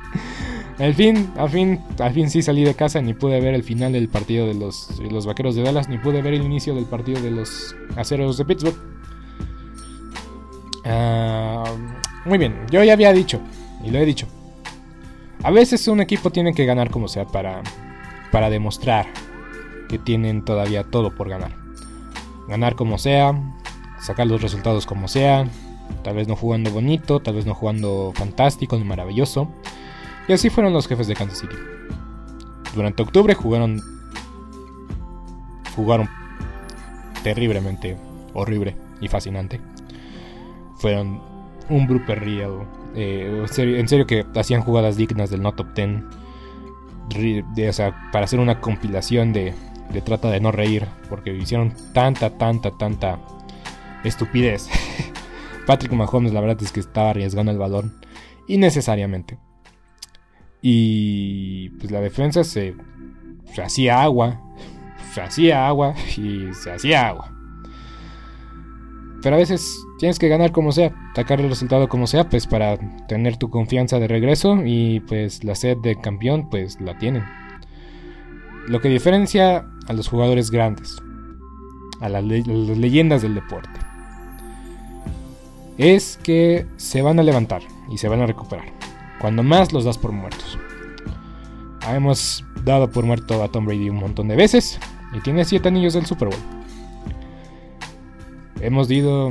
Al fin, al fin, al fin sí salí de casa, ni pude ver el final del partido de los, los vaqueros de Dallas, ni pude ver el inicio del partido de los aceros de Pittsburgh. Ah, muy bien, yo ya había dicho, y lo he dicho. A veces un equipo tiene que ganar como sea para, para demostrar que tienen todavía todo por ganar. Ganar como sea, sacar los resultados como sea, tal vez no jugando bonito, tal vez no jugando fantástico ni maravilloso. Y así fueron los jefes de Kansas City. Durante octubre jugaron jugaron terriblemente horrible y fascinante. Fueron un Real. Eh, en serio que hacían jugadas dignas del no top 10. o sea, para hacer una compilación de, de trata de no reír. Porque hicieron tanta, tanta, tanta estupidez. Patrick Mahomes, la verdad es que estaba arriesgando el balón innecesariamente. Y pues la defensa se, hacía agua. Se hacía agua y se hacía agua. Pero a veces tienes que ganar como sea, sacar el resultado como sea, pues para tener tu confianza de regreso y pues la sed de campeón, pues la tienen. Lo que diferencia a los jugadores grandes, a las, leyendas del deporte, es que se van a levantar y se van a recuperar. Cuando más los das por muertos. Hemos dado por muerto a Tom Brady un montón de veces y tiene 7 anillos del Super Bowl. Hemos ido,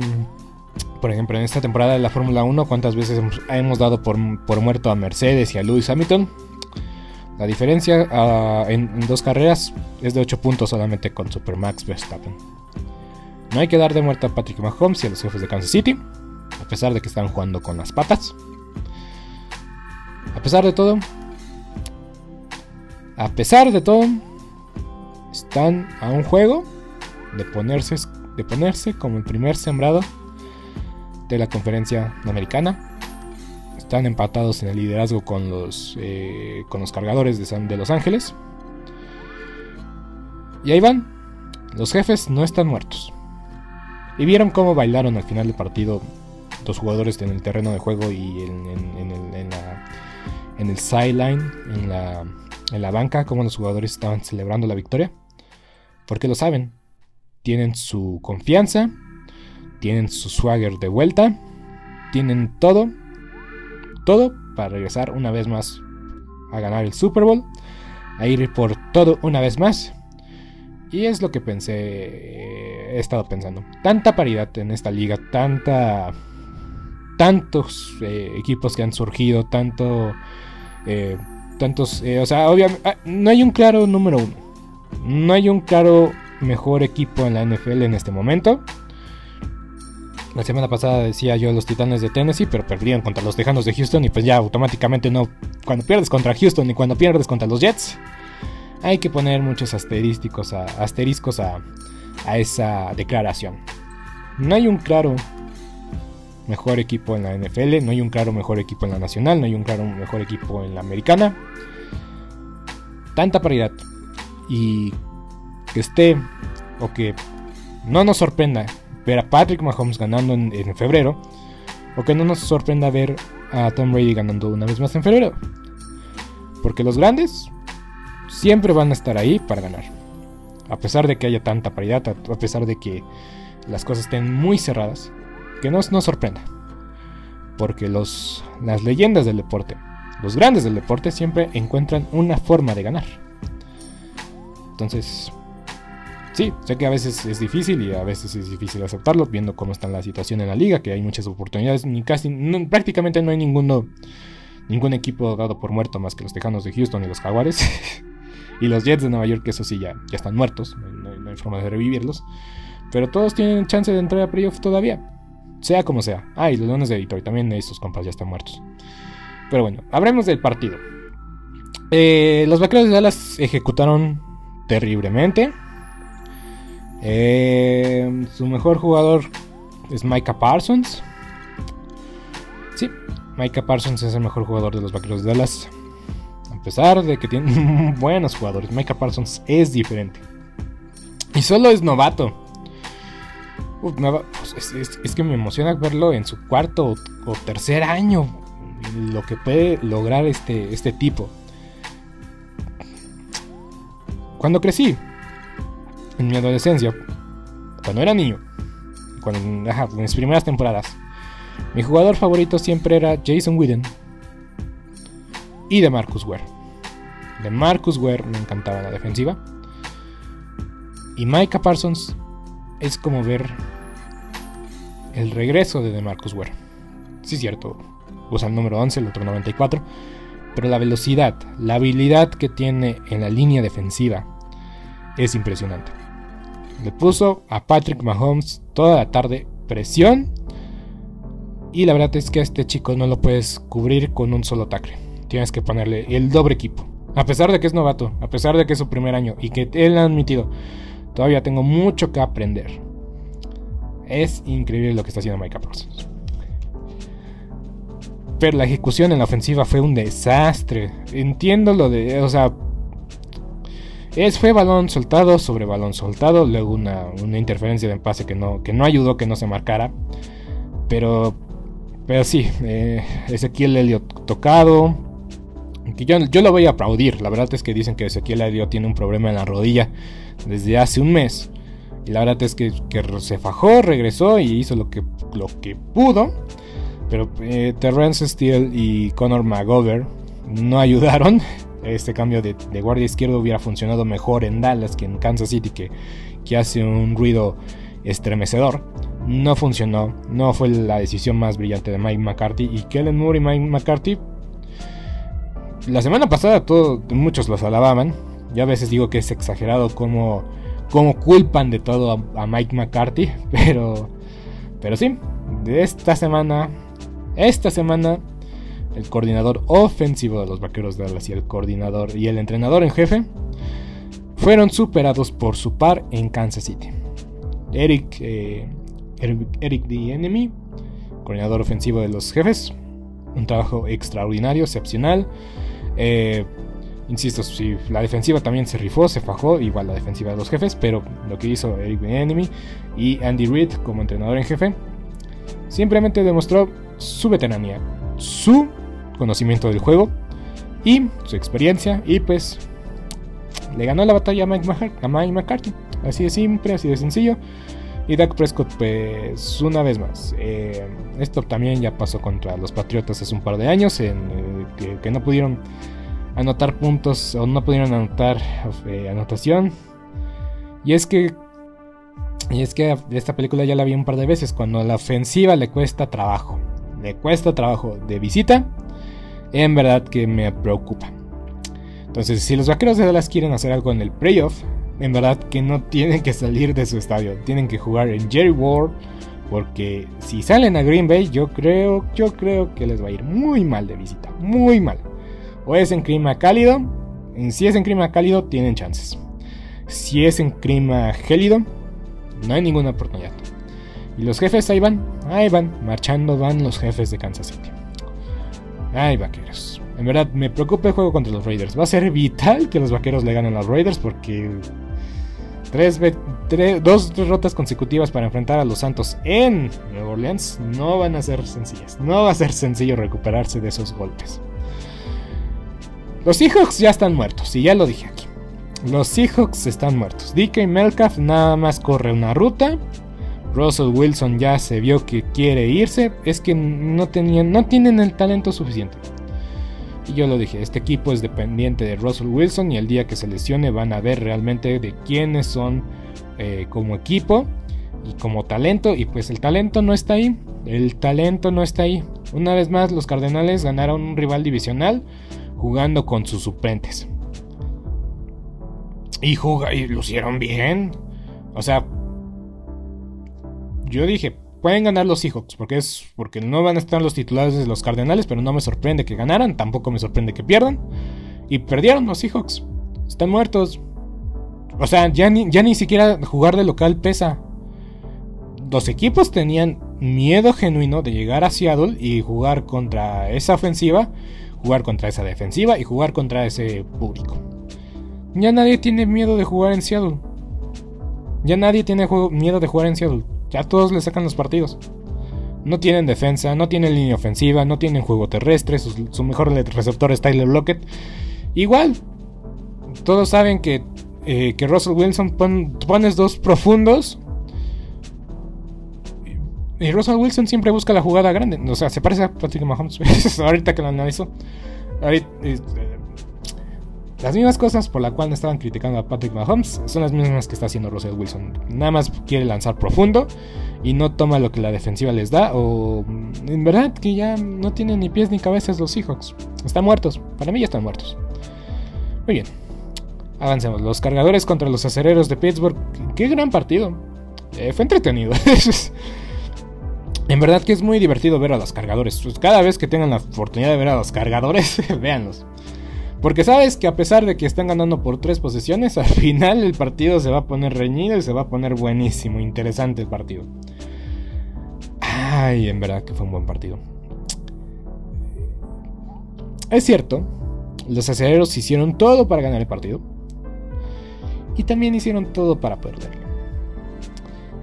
por ejemplo, en esta temporada de la Fórmula 1, ¿cuántas veces hemos, dado por, muerto a Mercedes y a Lewis Hamilton? La diferencia ah, en, dos carreras es de 8 puntos solamente con Supermax Verstappen. No hay que dar de muerte a Patrick Mahomes y a los jefes de Kansas City, a pesar de que están jugando con las patas. A pesar de todo, a pesar de todo, están a un juego de ponerse de ponerse como el primer sembrado de la conferencia americana. Están empatados en el liderazgo con los, eh, con los cargadores de, de Los Ángeles. Y ahí van. Los jefes no están muertos. Y vieron cómo bailaron al final del partido los jugadores en el terreno de juego y en, en el sideline, en la, en la banca, cómo los jugadores estaban celebrando la victoria. Porque lo saben, tienen su confianza, tienen su swagger de vuelta, tienen todo, todo para regresar una vez más a ganar el Super Bowl, a ir por todo una vez más. Y es lo que pensé, he estado pensando. Tanta paridad en esta liga, tanta, tantos eh, equipos que han surgido, tanto, eh, tantos, eh, o sea, obviamente, ah, no hay un claro número uno, no hay un claro mejor equipo en la NFL en este momento. La semana pasada decía yo los Titanes de Tennessee, pero perdieron contra los Tejanos de Houston y pues ya automáticamente no. Cuando pierdes contra Houston y cuando pierdes contra los Jets, hay que poner muchos asterísticos a, asteriscos a, a esa declaración. No hay un claro mejor equipo en la NFL, no hay un claro mejor equipo en la nacional, no hay un claro mejor equipo en la americana. Tanta paridad. Y que esté o que no nos sorprenda ver a Patrick Mahomes ganando en, febrero o que no nos sorprenda ver a Tom Brady ganando una vez más en febrero. Porque los grandes siempre van a estar ahí para ganar. A pesar de que haya tanta paridad, a pesar de que las cosas estén muy cerradas, que no nos sorprenda. Porque los, las leyendas del deporte, los grandes del deporte siempre encuentran una forma de ganar. Entonces, sí, sé que a veces es difícil y a veces es difícil aceptarlo, viendo cómo está la situación en la liga, que hay muchas oportunidades, ni casi, prácticamente no hay ninguno, ningún equipo dado por muerto más que los Tejanos de Houston y los Jaguares. y los Jets de Nueva York, que eso sí ya, ya están muertos, no, hay forma de revivirlos. Pero todos tienen chance de entrar a playoff todavía, sea como sea. Ah, los Leones de Detroit, también estos compas ya están muertos. Pero bueno, hablemos del partido. Eh, los vaqueros de Dallas ejecutaron terriblemente. Eh, su mejor jugador es Micah Parsons. Sí, Micah Parsons es el mejor jugador de los Vaqueros de Dallas. A pesar de que tienen buenos jugadores, Micah Parsons es diferente. Y solo es novato. Es, que me emociona verlo en su cuarto o, tercer año. Lo que puede lograr este, este tipo. Cuando crecí, en mi adolescencia, cuando era niño, cuando, en mis primeras temporadas, mi jugador favorito siempre era Jason Whedon y de Marcus Ware. De Marcus Ware me encantaba la defensiva. Y Micah Parsons es como ver el regreso de DeMarcus Ware. Sí, cierto, usa el número 11, el otro 94, pero la velocidad, la habilidad que tiene en la línea defensiva es impresionante. Le puso a Patrick Mahomes toda la tarde presión y la verdad es que a este chico no lo puedes cubrir con un solo tackle. Tienes que ponerle el doble equipo. A pesar de que es novato, a pesar de que es su primer año y que él ha admitido, todavía tengo mucho que aprender. Es increíble lo que está haciendo Micah Parsons. Pero la ejecución en la ofensiva fue un desastre. Entiendo lo de. O sea. Es, fue balón soltado sobre balón soltado. Luego una, interferencia de pase que no, que no ayudó que no se marcara. Pero. Pero sí. Eh, Ezequiel Elliott tocado. Que yo, yo lo voy a aplaudir. La verdad es que dicen que Ezequiel Elliott tiene un problema en la rodilla desde hace un mes. Y la verdad es que, se fajó, regresó y hizo lo que, lo que pudo. Pero eh, Terrence Steele y Conor McGovern no ayudaron. Este cambio de, guardia izquierdo hubiera funcionado mejor en Dallas que en Kansas City, que, que hace un ruido estremecedor. No funcionó, no fue la decisión más brillante de Mike McCarthy. Y Kellen Moore y Mike McCarthy, la semana pasada muchos los alababan. Ya a veces digo que es exagerado como, como culpan de todo a, Mike McCarthy, pero, pero sí, de esta semana esta semana, el coordinador ofensivo de los Vaqueros de Dallas y el coordinador y el entrenador en jefe fueron superados por su par en Kansas City. Eric, eh, Eric, the Enemy, coordinador ofensivo de los jefes, un trabajo extraordinario, excepcional. Eh, insisto, si la defensiva también se rifó, se fajó, igual la defensiva de los jefes, pero lo que hizo Eric Enemy y Andy Reid como entrenador en jefe simplemente demostró su veteranía, su conocimiento del juego y su experiencia. Y pues le ganó la batalla a Mike, McCarthy. Así de simple, así de sencillo. Y Dak Prescott, pues una vez más. Eh, esto también ya pasó contra los Patriotas hace un par de años, eh, que, no pudieron anotar puntos o no pudieron anotar eh, anotación. Y es que y es que esta película ya la vi un par de veces, cuando la ofensiva le cuesta trabajo le cuesta trabajo de visita, en verdad que me preocupa. Entonces, si los vaqueros de Dallas quieren hacer algo en el playoff, en verdad que no tienen que salir de su estadio, tienen que jugar en Jerry World, porque si salen a Green Bay, yo creo, yo creo que les va a ir muy mal de visita, muy mal. O es en clima cálido, si es en clima cálido tienen chances. Si es en clima gélido, no hay ninguna oportunidad. Y los jefes ahí van, ahí van, marchando van los jefes de Kansas City. Ay, vaqueros. En verdad, me preocupa el juego contra los Raiders. Va a ser vital que los vaqueros le ganen a los Raiders porque tres, dos derrotas consecutivas para enfrentar a los Santos en Nueva Orleans no van a ser sencillas. No va a ser sencillo recuperarse de esos golpes. Los Seahawks ya están muertos, y ya lo dije aquí. Los Seahawks están muertos. DK Melcalf nada más corre una ruta Russell Wilson ya se vio que quiere irse, es que no, tenían, no tienen el talento suficiente. Y yo lo dije, este equipo es dependiente de Russell Wilson y el día que se lesione van a ver realmente de quiénes son eh, como equipo y como talento. Y pues el talento no está ahí. El talento no está ahí. Una vez más los Cardenales ganaron un rival divisional jugando con sus suplentes. Y, y lucieron bien. O sea, yo dije, pueden ganar los Seahawks, porque es porque no van a estar los titulares de los Cardenales, pero no me sorprende que ganaran, tampoco me sorprende que pierdan. Y perdieron los Seahawks. Están muertos. O sea, ya ni, ya ni siquiera jugar de local pesa. Los equipos tenían miedo genuino de llegar a Seattle y jugar contra esa ofensiva, jugar contra esa defensiva y jugar contra ese público. Ya nadie tiene miedo de jugar en Seattle. Ya nadie tiene miedo de jugar en Seattle. Ya todos le sacan los partidos. No tienen defensa, no tienen línea ofensiva, no tienen juego terrestre, su, mejor receptor es Tyler Lockett. Igual, todos saben que, eh, que Russell Wilson pones dos profundos. Y Russell Wilson siempre busca la jugada grande. O sea, se parece a Patrick Mahomes. ahorita que lo analizo. Eh, las mismas cosas por la cual estaban criticando a Patrick Mahomes son las mismas que está haciendo Russell Wilson. Nada más quiere lanzar profundo y no toma lo que la defensiva les da. O en verdad que ya no tienen ni pies ni cabezas los Seahawks. Están muertos. Para mí ya están muertos. Muy bien. Avancemos. Los cargadores contra los acereros de Pittsburgh. Qué gran partido. Eh, fue entretenido. en verdad que es muy divertido ver a los cargadores. Pues cada vez que tengan la oportunidad de ver a los cargadores, véanlos. Porque sabes que a pesar de que están ganando por tres posesiones, al final el partido se va a poner reñido y se va a poner buenísimo, interesante el partido. Ay, en verdad que fue un buen partido. Es cierto, los aceleros hicieron todo para ganar el partido. Y también hicieron todo para perderlo.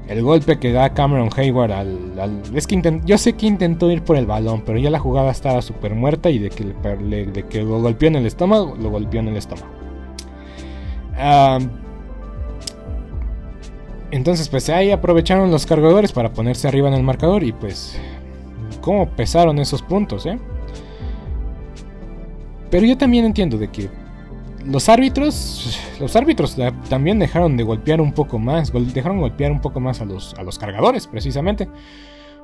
El golpe que da Cameron Hayward al... es que yo sé que intentó ir por el balón, pero ya la jugada estaba súper muerta y de que, de que lo golpeó en el estómago, lo golpeó en el estómago. entonces pues ahí aprovecharon los cargadores para ponerse arriba en el marcador y pues... ¿Cómo pesaron esos puntos, eh? Pero yo también entiendo de que los árbitros, los árbitros también dejaron de golpear un poco más, dejaron golpear un poco más a los, a los cargadores, precisamente.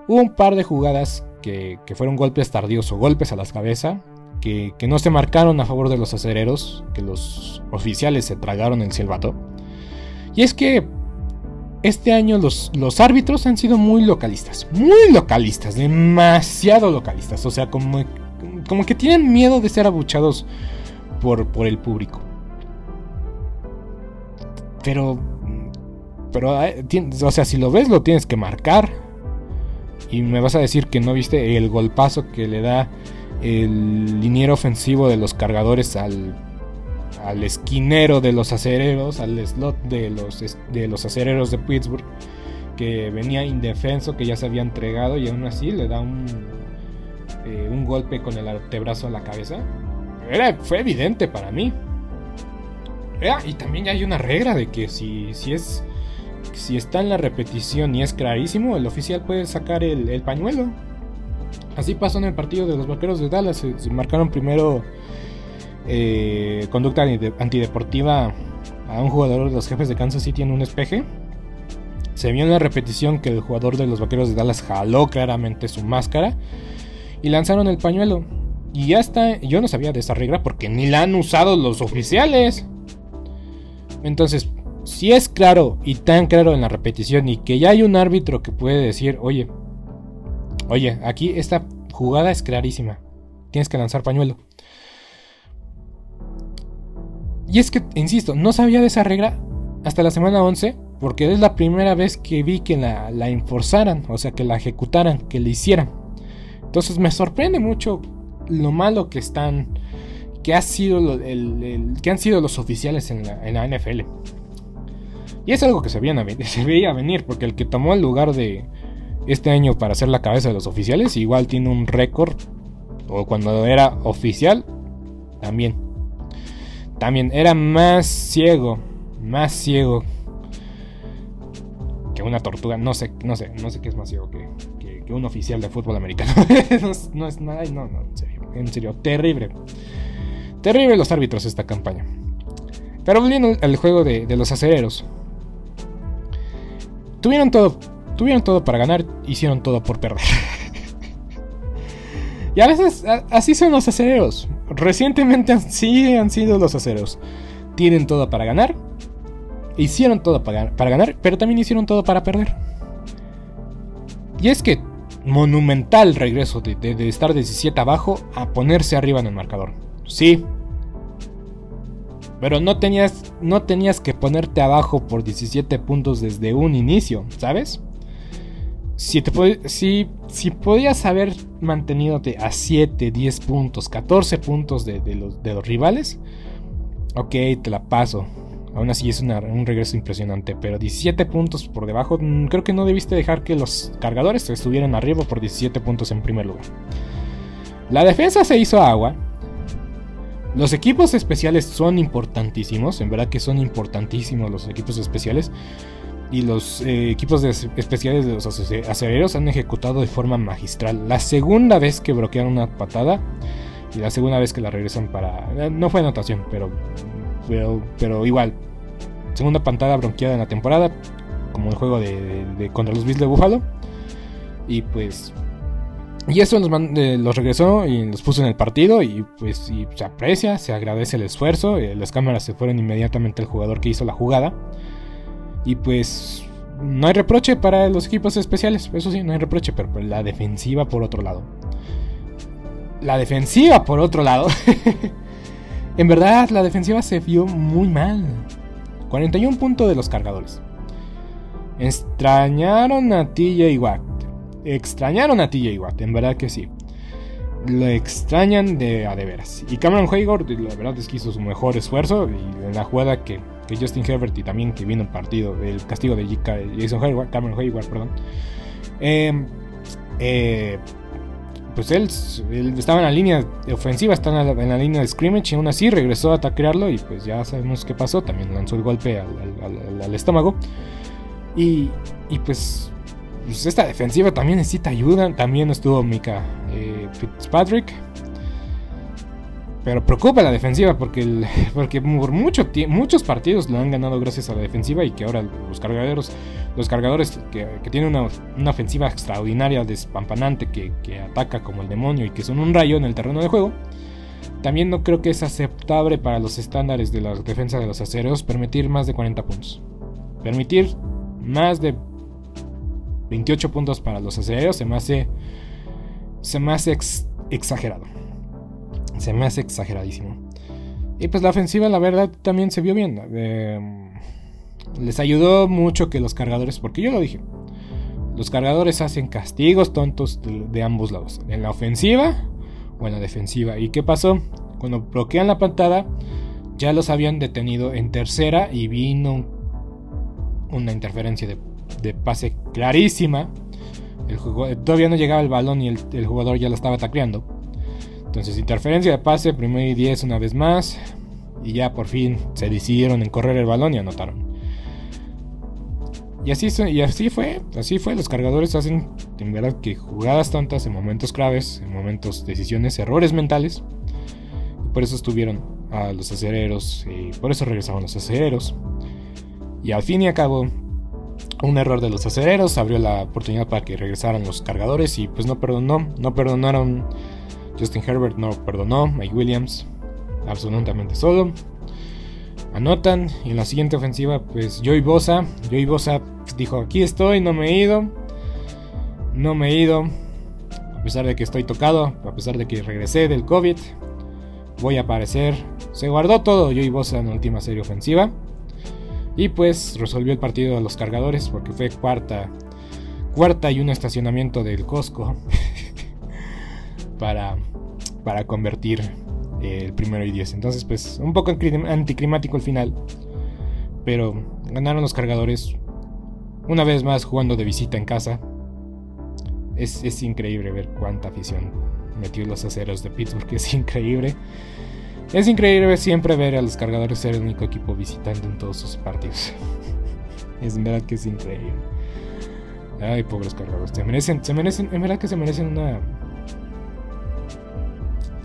Hubo un par de jugadas que, fueron golpes tardíos o golpes a la cabeza, que, no se marcaron a favor de los acereros, que los oficiales se tragaron el silbato. Y es que este año los, los árbitros han sido muy localistas, muy localistas, demasiado localistas, o sea, como, como que tienen miedo de ser abuchados por, el público. Pero, pero, o sea, si lo ves, lo tienes que marcar. Y me vas a decir que no viste el golpazo que le da el liniero ofensivo de los cargadores al, al esquinero de los acereros, al slot de los, de los acereros de Pittsburgh, que venía indefenso, que ya se había entregado y aún así le da un, eh, un golpe con el antebrazo a la cabeza era, fue evidente para mí. y también hay una regla de que si, si es si está en la repetición y es clarísimo, el oficial puede sacar el, pañuelo. Así pasó en el partido de los vaqueros de Dallas. Se, marcaron primero eh, conducta antideportiva a un jugador de los jefes de Kansas City en un espeje. Se vio en la repetición que el jugador de los vaqueros de Dallas jaló claramente su máscara y lanzaron el pañuelo. Y ya está, yo no sabía de esa regla porque ni la han usado los oficiales. Entonces, si es claro y tan claro en la repetición y que ya hay un árbitro que puede decir, oye, oye, aquí esta jugada es clarísima, tienes que lanzar pañuelo. Y es que, insisto, no sabía de esa regla hasta la semana 11 porque es la primera vez que vi que la, la enforzaran, o sea, que la ejecutaran, que la hicieran. Entonces me sorprende mucho lo malo que están, que, ha sido el, que han sido los oficiales en la, NFL. Y es algo que se veía, se veía venir, porque el que tomó el lugar de este año para ser la cabeza de los oficiales, igual tiene un récord, o cuando era oficial, también. También era más ciego, más ciego que una tortuga. No sé, no sé, no sé qué es más ciego que, un oficial de fútbol americano. no, es nada, no, no, en serio en serio, terrible. Terrible los árbitros esta campaña. Pero volviendo al juego de, los acereros. Tuvieron todo, tuvieron todo para ganar, hicieron todo por perder. y a veces así son los acereros. Recientemente sí han sido los acereros. Tienen todo para ganar, hicieron todo para, para ganar, pero también hicieron todo para perder. Y es que monumental regreso de, de, estar 17 abajo a ponerse arriba en el marcador. Sí. Pero no tenías, no tenías que ponerte abajo por 17 puntos desde un inicio, ¿sabes? Si, te, si, si podías haber mantenidote a 7, 10 puntos, 14 puntos de, los, de los rivales, ok, te la paso. Aún así es un regreso impresionante, pero 17 puntos por debajo, mm, creo que no debiste dejar que los cargadores estuvieran arriba por 17 puntos en primer lugar. La defensa se hizo agua. Los equipos especiales son importantísimos, en verdad que son importantísimos los equipos especiales. Y los eh, equipos especiales de los acereros han ejecutado de forma magistral. La segunda vez que bloquearon una patada y la segunda vez que la regresan para... Eh, no fue anotación, pero pero, igual. Segunda pantalla bronqueada en la temporada. como el juego de, contra los Bills de Buffalo. Y pues y eso eh, los, regresó y los puso en el partido y pues se aprecia, se agradece el esfuerzo. Eh, las cámaras se fueron inmediatamente al jugador que hizo la jugada. Y pues no hay reproche para los equipos especiales, eso sí, no hay reproche, pero la defensiva por otro lado. La defensiva por otro lado. en verdad, la defensiva se vio muy mal. 41 puntos de los cargadores. Extrañaron a TJ Watt. Extrañaron a TJ Watt, en verdad que sí. Lo extrañan de a de veras. Y Cameron Hayward, la verdad es que hizo su mejor esfuerzo. Y en la jugada que, Justin Herbert y también que vino el partido, el castigo de Jason Hayward, Cameron Hayward, perdón. Em, eh, pues él, estaba en la línea ofensiva, estaba en la, línea de scrimmage y aún así regresó a taclearlo y pues ya sabemos qué pasó, también lanzó el golpe al, estómago. Y, y pues, pues, esta defensiva también necesita ayuda, también estuvo Mika eh, Fitzpatrick. Pero preocupa la defensiva porque, porque por mucho muchos partidos lo han ganado gracias a la defensiva y que ahora los cargadores, los cargadores que, tienen una, ofensiva extraordinaria, despampanante, que, que, ataca como el demonio y que son un rayo en el terreno de juego, también no creo que es aceptable para los estándares de la defensa de los aceros permitir más de 40 puntos. Permitir más de 28 puntos para los aceros se me hace, se me hace exagerado. Se me hace exageradísimo. Y pues la ofensiva, la verdad, también se vio bien. Em, les ayudó mucho que los cargadores, porque yo lo dije, los cargadores hacen castigos tontos de, ambos lados, en la ofensiva o en la defensiva. ¿Y qué pasó? Cuando bloquean la pantalla, ya los habían detenido en tercera y vino una interferencia de, pase clarísima. El todavía no llegaba el balón y el, el jugador ya lo estaba tacleando. Entonces, interferencia de pase, primero y 10 una vez más. Y ya por fin se decidieron en correr el balón y anotaron. Y así, fue, así fue. Los cargadores hacen en verdad que jugadas tontas en momentos claves, en momentos, decisiones, errores mentales. Por eso estuvieron a los acereros y por eso regresaron los acereros. Y al fin y al cabo, un error de los acereros abrió la oportunidad para que regresaran los cargadores y pues no perdonó, no perdonaron Justin Herbert no perdonó, Mike Williams absolutamente solo. Anotan. Y en la siguiente ofensiva pues Joey Bosa, Joey Bosa dijo aquí estoy, no me he ido, no me he ido, a pesar de que estoy tocado, a pesar de que regresé del COVID, voy a aparecer. Se guardó todo Joey Bosa en la última serie ofensiva. Y pues resolvió el partido a los cargadores porque fue cuarta, cuarta y un estacionamiento del Costco para para convertir eh, el primero y 10. Entonces, pues un poco anticlimático el final. Pero ganaron los cargadores. Una vez más jugando de visita en casa. Es, increíble ver cuánta afición metió los aceros de Pittsburgh. Es increíble. Es increíble siempre ver a los cargadores ser el único equipo visitante en todos sus partidos. es verdad que es increíble. Ay, pobres cargadores. Se merecen, se merecen, en verdad que se merecen una,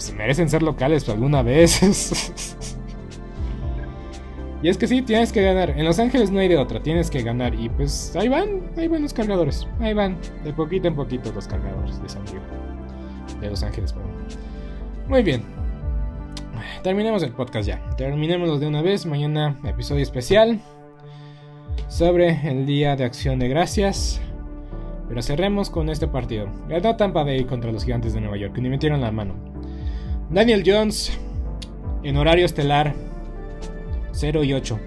se merecen ser locales alguna vez. y es que sí, tienes que ganar. En Los Ángeles no hay de otra, tienes que ganar. Y pues ahí van, ahí van los cargadores. Ahí van, de poquito en poquito los cargadores de San Diego. De Los Ángeles, perdón. Muy bien. Terminemos el podcast ya. Terminémoslo de una vez. Mañana episodio especial sobre el Día de Acción de Gracias. Pero cerremos con este partido. Ganó Tampa Bay contra los Gigantes de Nueva York, que ni metieron la mano. Daniel Jones en horario estelar 0 y 8.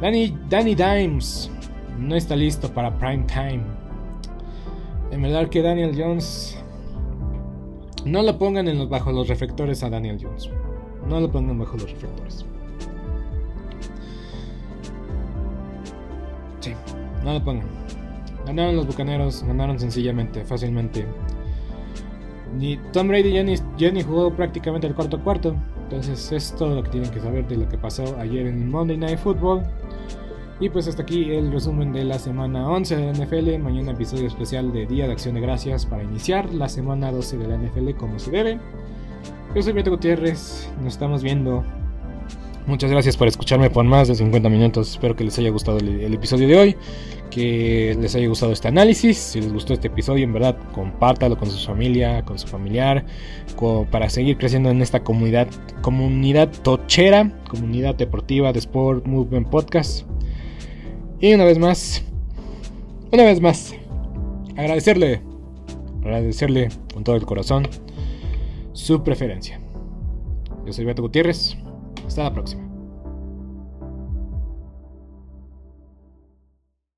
Danny, Danny Dimes no está listo para prime time. En verdad que Daniel Jones no lo pongan en los, bajo los reflectores a Daniel Jones. No lo pongan bajo los reflectores. Sí, no lo pongan. Ganaron los bucaneros, ganaron sencillamente, fácilmente. Ni Tom Brady ya ni, jugó prácticamente el cuarto cuarto. Entonces es todo lo que tienen que saber de lo que pasó ayer en Monday Night Football. Y pues hasta aquí el resumen de la semana 11 de la NFL. Mañana episodio especial de Día de Acción de Gracias para iniciar la semana 12 de la NFL como se debe. Yo soy Beto Gutiérrez. Nos estamos viendo Muchas gracias por escucharme por más de 50 minutos. Espero que les haya gustado el, episodio de hoy. Que les haya gustado este análisis. Si les gustó este episodio, en verdad, compártalo con su familia, con su familiar. para seguir creciendo en esta comunidad, comunidad tochera, comunidad deportiva de Sport Movement Podcast. Y una vez más, una vez más, agradecerle, agradecerle con todo el corazón su preferencia. Yo soy Beto Gutiérrez. Hasta la próxima.